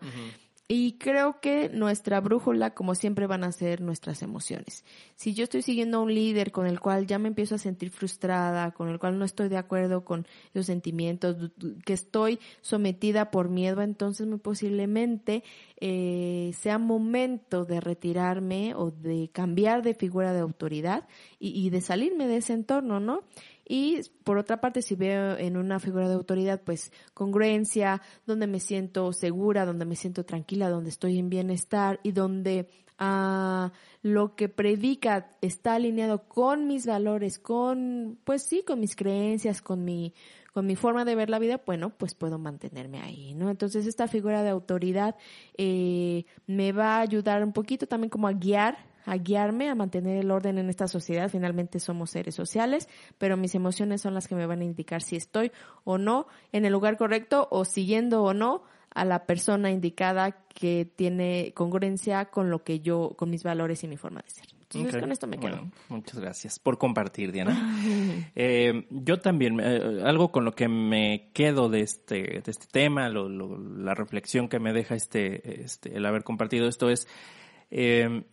Y creo que nuestra brújula, como siempre, van a ser nuestras emociones. Si yo estoy siguiendo a un líder con el cual ya me empiezo a sentir frustrada, con el cual no estoy de acuerdo con esos sentimientos, que estoy sometida por miedo, entonces muy posiblemente eh, sea momento de retirarme o de cambiar de figura de autoridad y, y de salirme de ese entorno, ¿no? Y por otra parte, si veo en una figura de autoridad, pues congruencia, donde me siento segura, donde me siento tranquila, donde estoy en bienestar y donde ah, lo que predica está alineado con mis valores, con, pues sí, con mis creencias, con mi, con mi forma de ver la vida, bueno, pues puedo mantenerme ahí, ¿no? Entonces esta figura de autoridad eh, me va a ayudar un poquito también como a guiar a guiarme, a mantener el orden en esta sociedad. Finalmente somos seres sociales, pero mis emociones son las que me van a indicar si estoy o no en el lugar correcto o siguiendo o no a la persona indicada que tiene congruencia con lo que yo, con mis valores y mi forma de ser. Entonces con esto me quedo. Bueno, muchas gracias por compartir, Diana. <laughs> Eh, yo también, eh, algo con lo que me quedo de este, de este tema, lo- lo- la reflexión que me deja este, este, el haber compartido esto es, eh,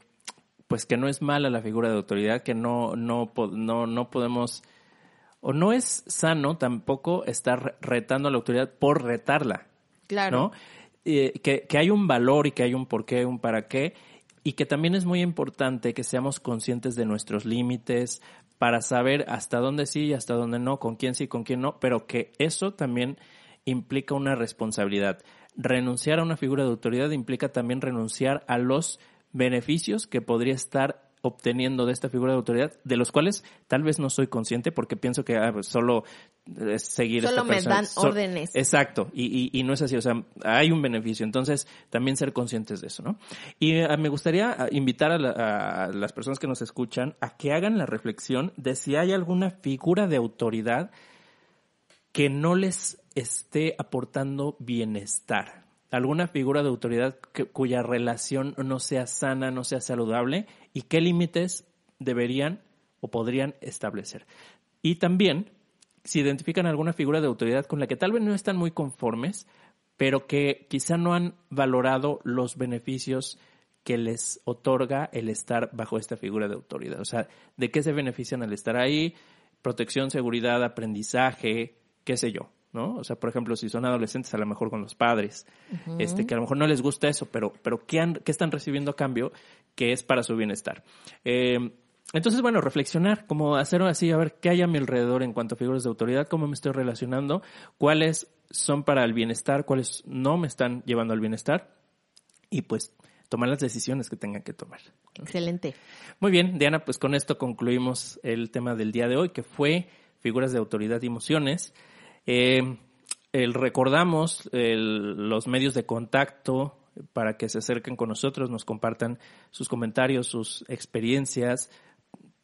pues que no es mala la figura de autoridad, que no, no, no, no podemos, o no es sano tampoco estar retando a la autoridad por retarla. Claro. ¿no? Eh, que, que hay un valor y que hay un porqué, un para qué, y que también es muy importante que seamos conscientes de nuestros límites para saber hasta dónde sí y hasta dónde no, con quién sí, con quién no, pero que eso también implica una responsabilidad. Renunciar a una figura de autoridad implica también renunciar a los beneficios que podría estar obteniendo de esta figura de autoridad, de los cuales tal vez no soy consciente porque pienso que ah, pues, solo es seguir Solo esta me persona. dan So- órdenes. Exacto, y, y, y no es así, o sea, hay un beneficio, entonces también ser conscientes de eso, ¿no? Y eh, me gustaría ah, invitar a, la- a las personas que nos escuchan a que hagan la reflexión de si hay alguna figura de autoridad que no les esté aportando bienestar. Alguna figura de autoridad que- cuya relación no sea sana, no sea saludable y qué límites deberían o podrían establecer. Y también si identifican alguna figura de autoridad con la que tal vez no están muy conformes, pero que quizá no han valorado los beneficios que les otorga el estar bajo esta figura de autoridad. O sea, ¿de qué se benefician al estar ahí? Protección, seguridad, aprendizaje, qué sé yo, ¿no? O sea, por ejemplo, si son adolescentes, a lo mejor con los padres, este, que a lo mejor no les gusta eso, pero, pero ¿qué, han- qué están recibiendo a cambio que es para su bienestar? Eh, entonces, bueno, reflexionar, como hacer así, a ver qué hay a mi alrededor en cuanto a figuras de autoridad, cómo me estoy relacionando, cuáles son para el bienestar, cuáles no me están llevando al bienestar y pues tomar las decisiones que tengan que tomar. Excelente. Muy bien, Diana, pues con esto concluimos el tema del día de hoy, que fue figuras de autoridad y emociones. Eh, el, recordamos el- los medios de contacto para que se acerquen con nosotros, nos compartan sus comentarios, sus experiencias,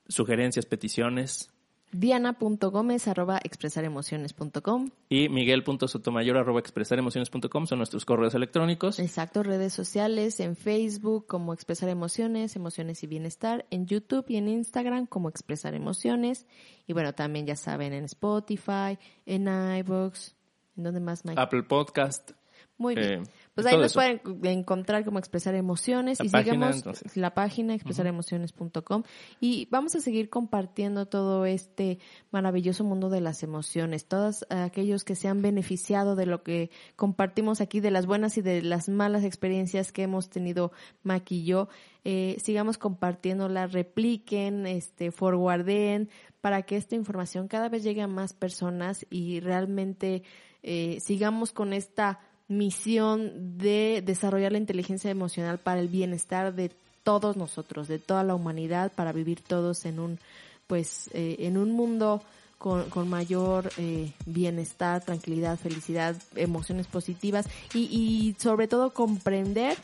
sugerencias, peticiones. Diana.gómez arroba expresaremociones.com. Y miguel.sotomayor arroba expresaremociones.com son nuestros correos electrónicos. Exacto, redes sociales, en Facebook como Expresar Emociones, Emociones y Bienestar, en YouTube y en Instagram como Expresar Emociones. Y bueno, también ya saben, en Spotify, en iVoox, ¿en dónde más, Mike? Apple Podcast. Muy bien. Eh, Pues ahí nos eso. pueden encontrar como expresar emociones La y página, sigamos entonces. la página expresaremociones.com y vamos a seguir compartiendo todo este maravilloso mundo de las emociones, todos aquellos que se han beneficiado de lo que compartimos aquí, de las buenas y de las malas experiencias que hemos tenido Mac y yo, eh, sigamos compartiéndola, repliquen, este, forwarden, para que esta información cada vez llegue a más personas y realmente eh, sigamos con esta misión de desarrollar la inteligencia emocional para el bienestar de todos nosotros, de toda la humanidad, para vivir todos en un, pues, eh, en un mundo con, mayor eh, bienestar, tranquilidad, felicidad, emociones positivas y, y sobre todo comprender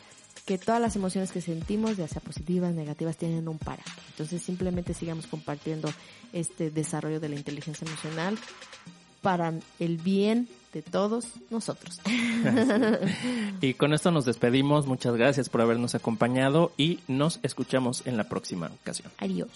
que todas las emociones que sentimos, ya sea positivas, negativas, tienen un para. Entonces simplemente sigamos compartiendo este desarrollo de la inteligencia emocional para el bien de todos nosotros. Y con esto nos despedimos. Muchas gracias por habernos acompañado y nos escuchamos en la próxima ocasión. Adiós.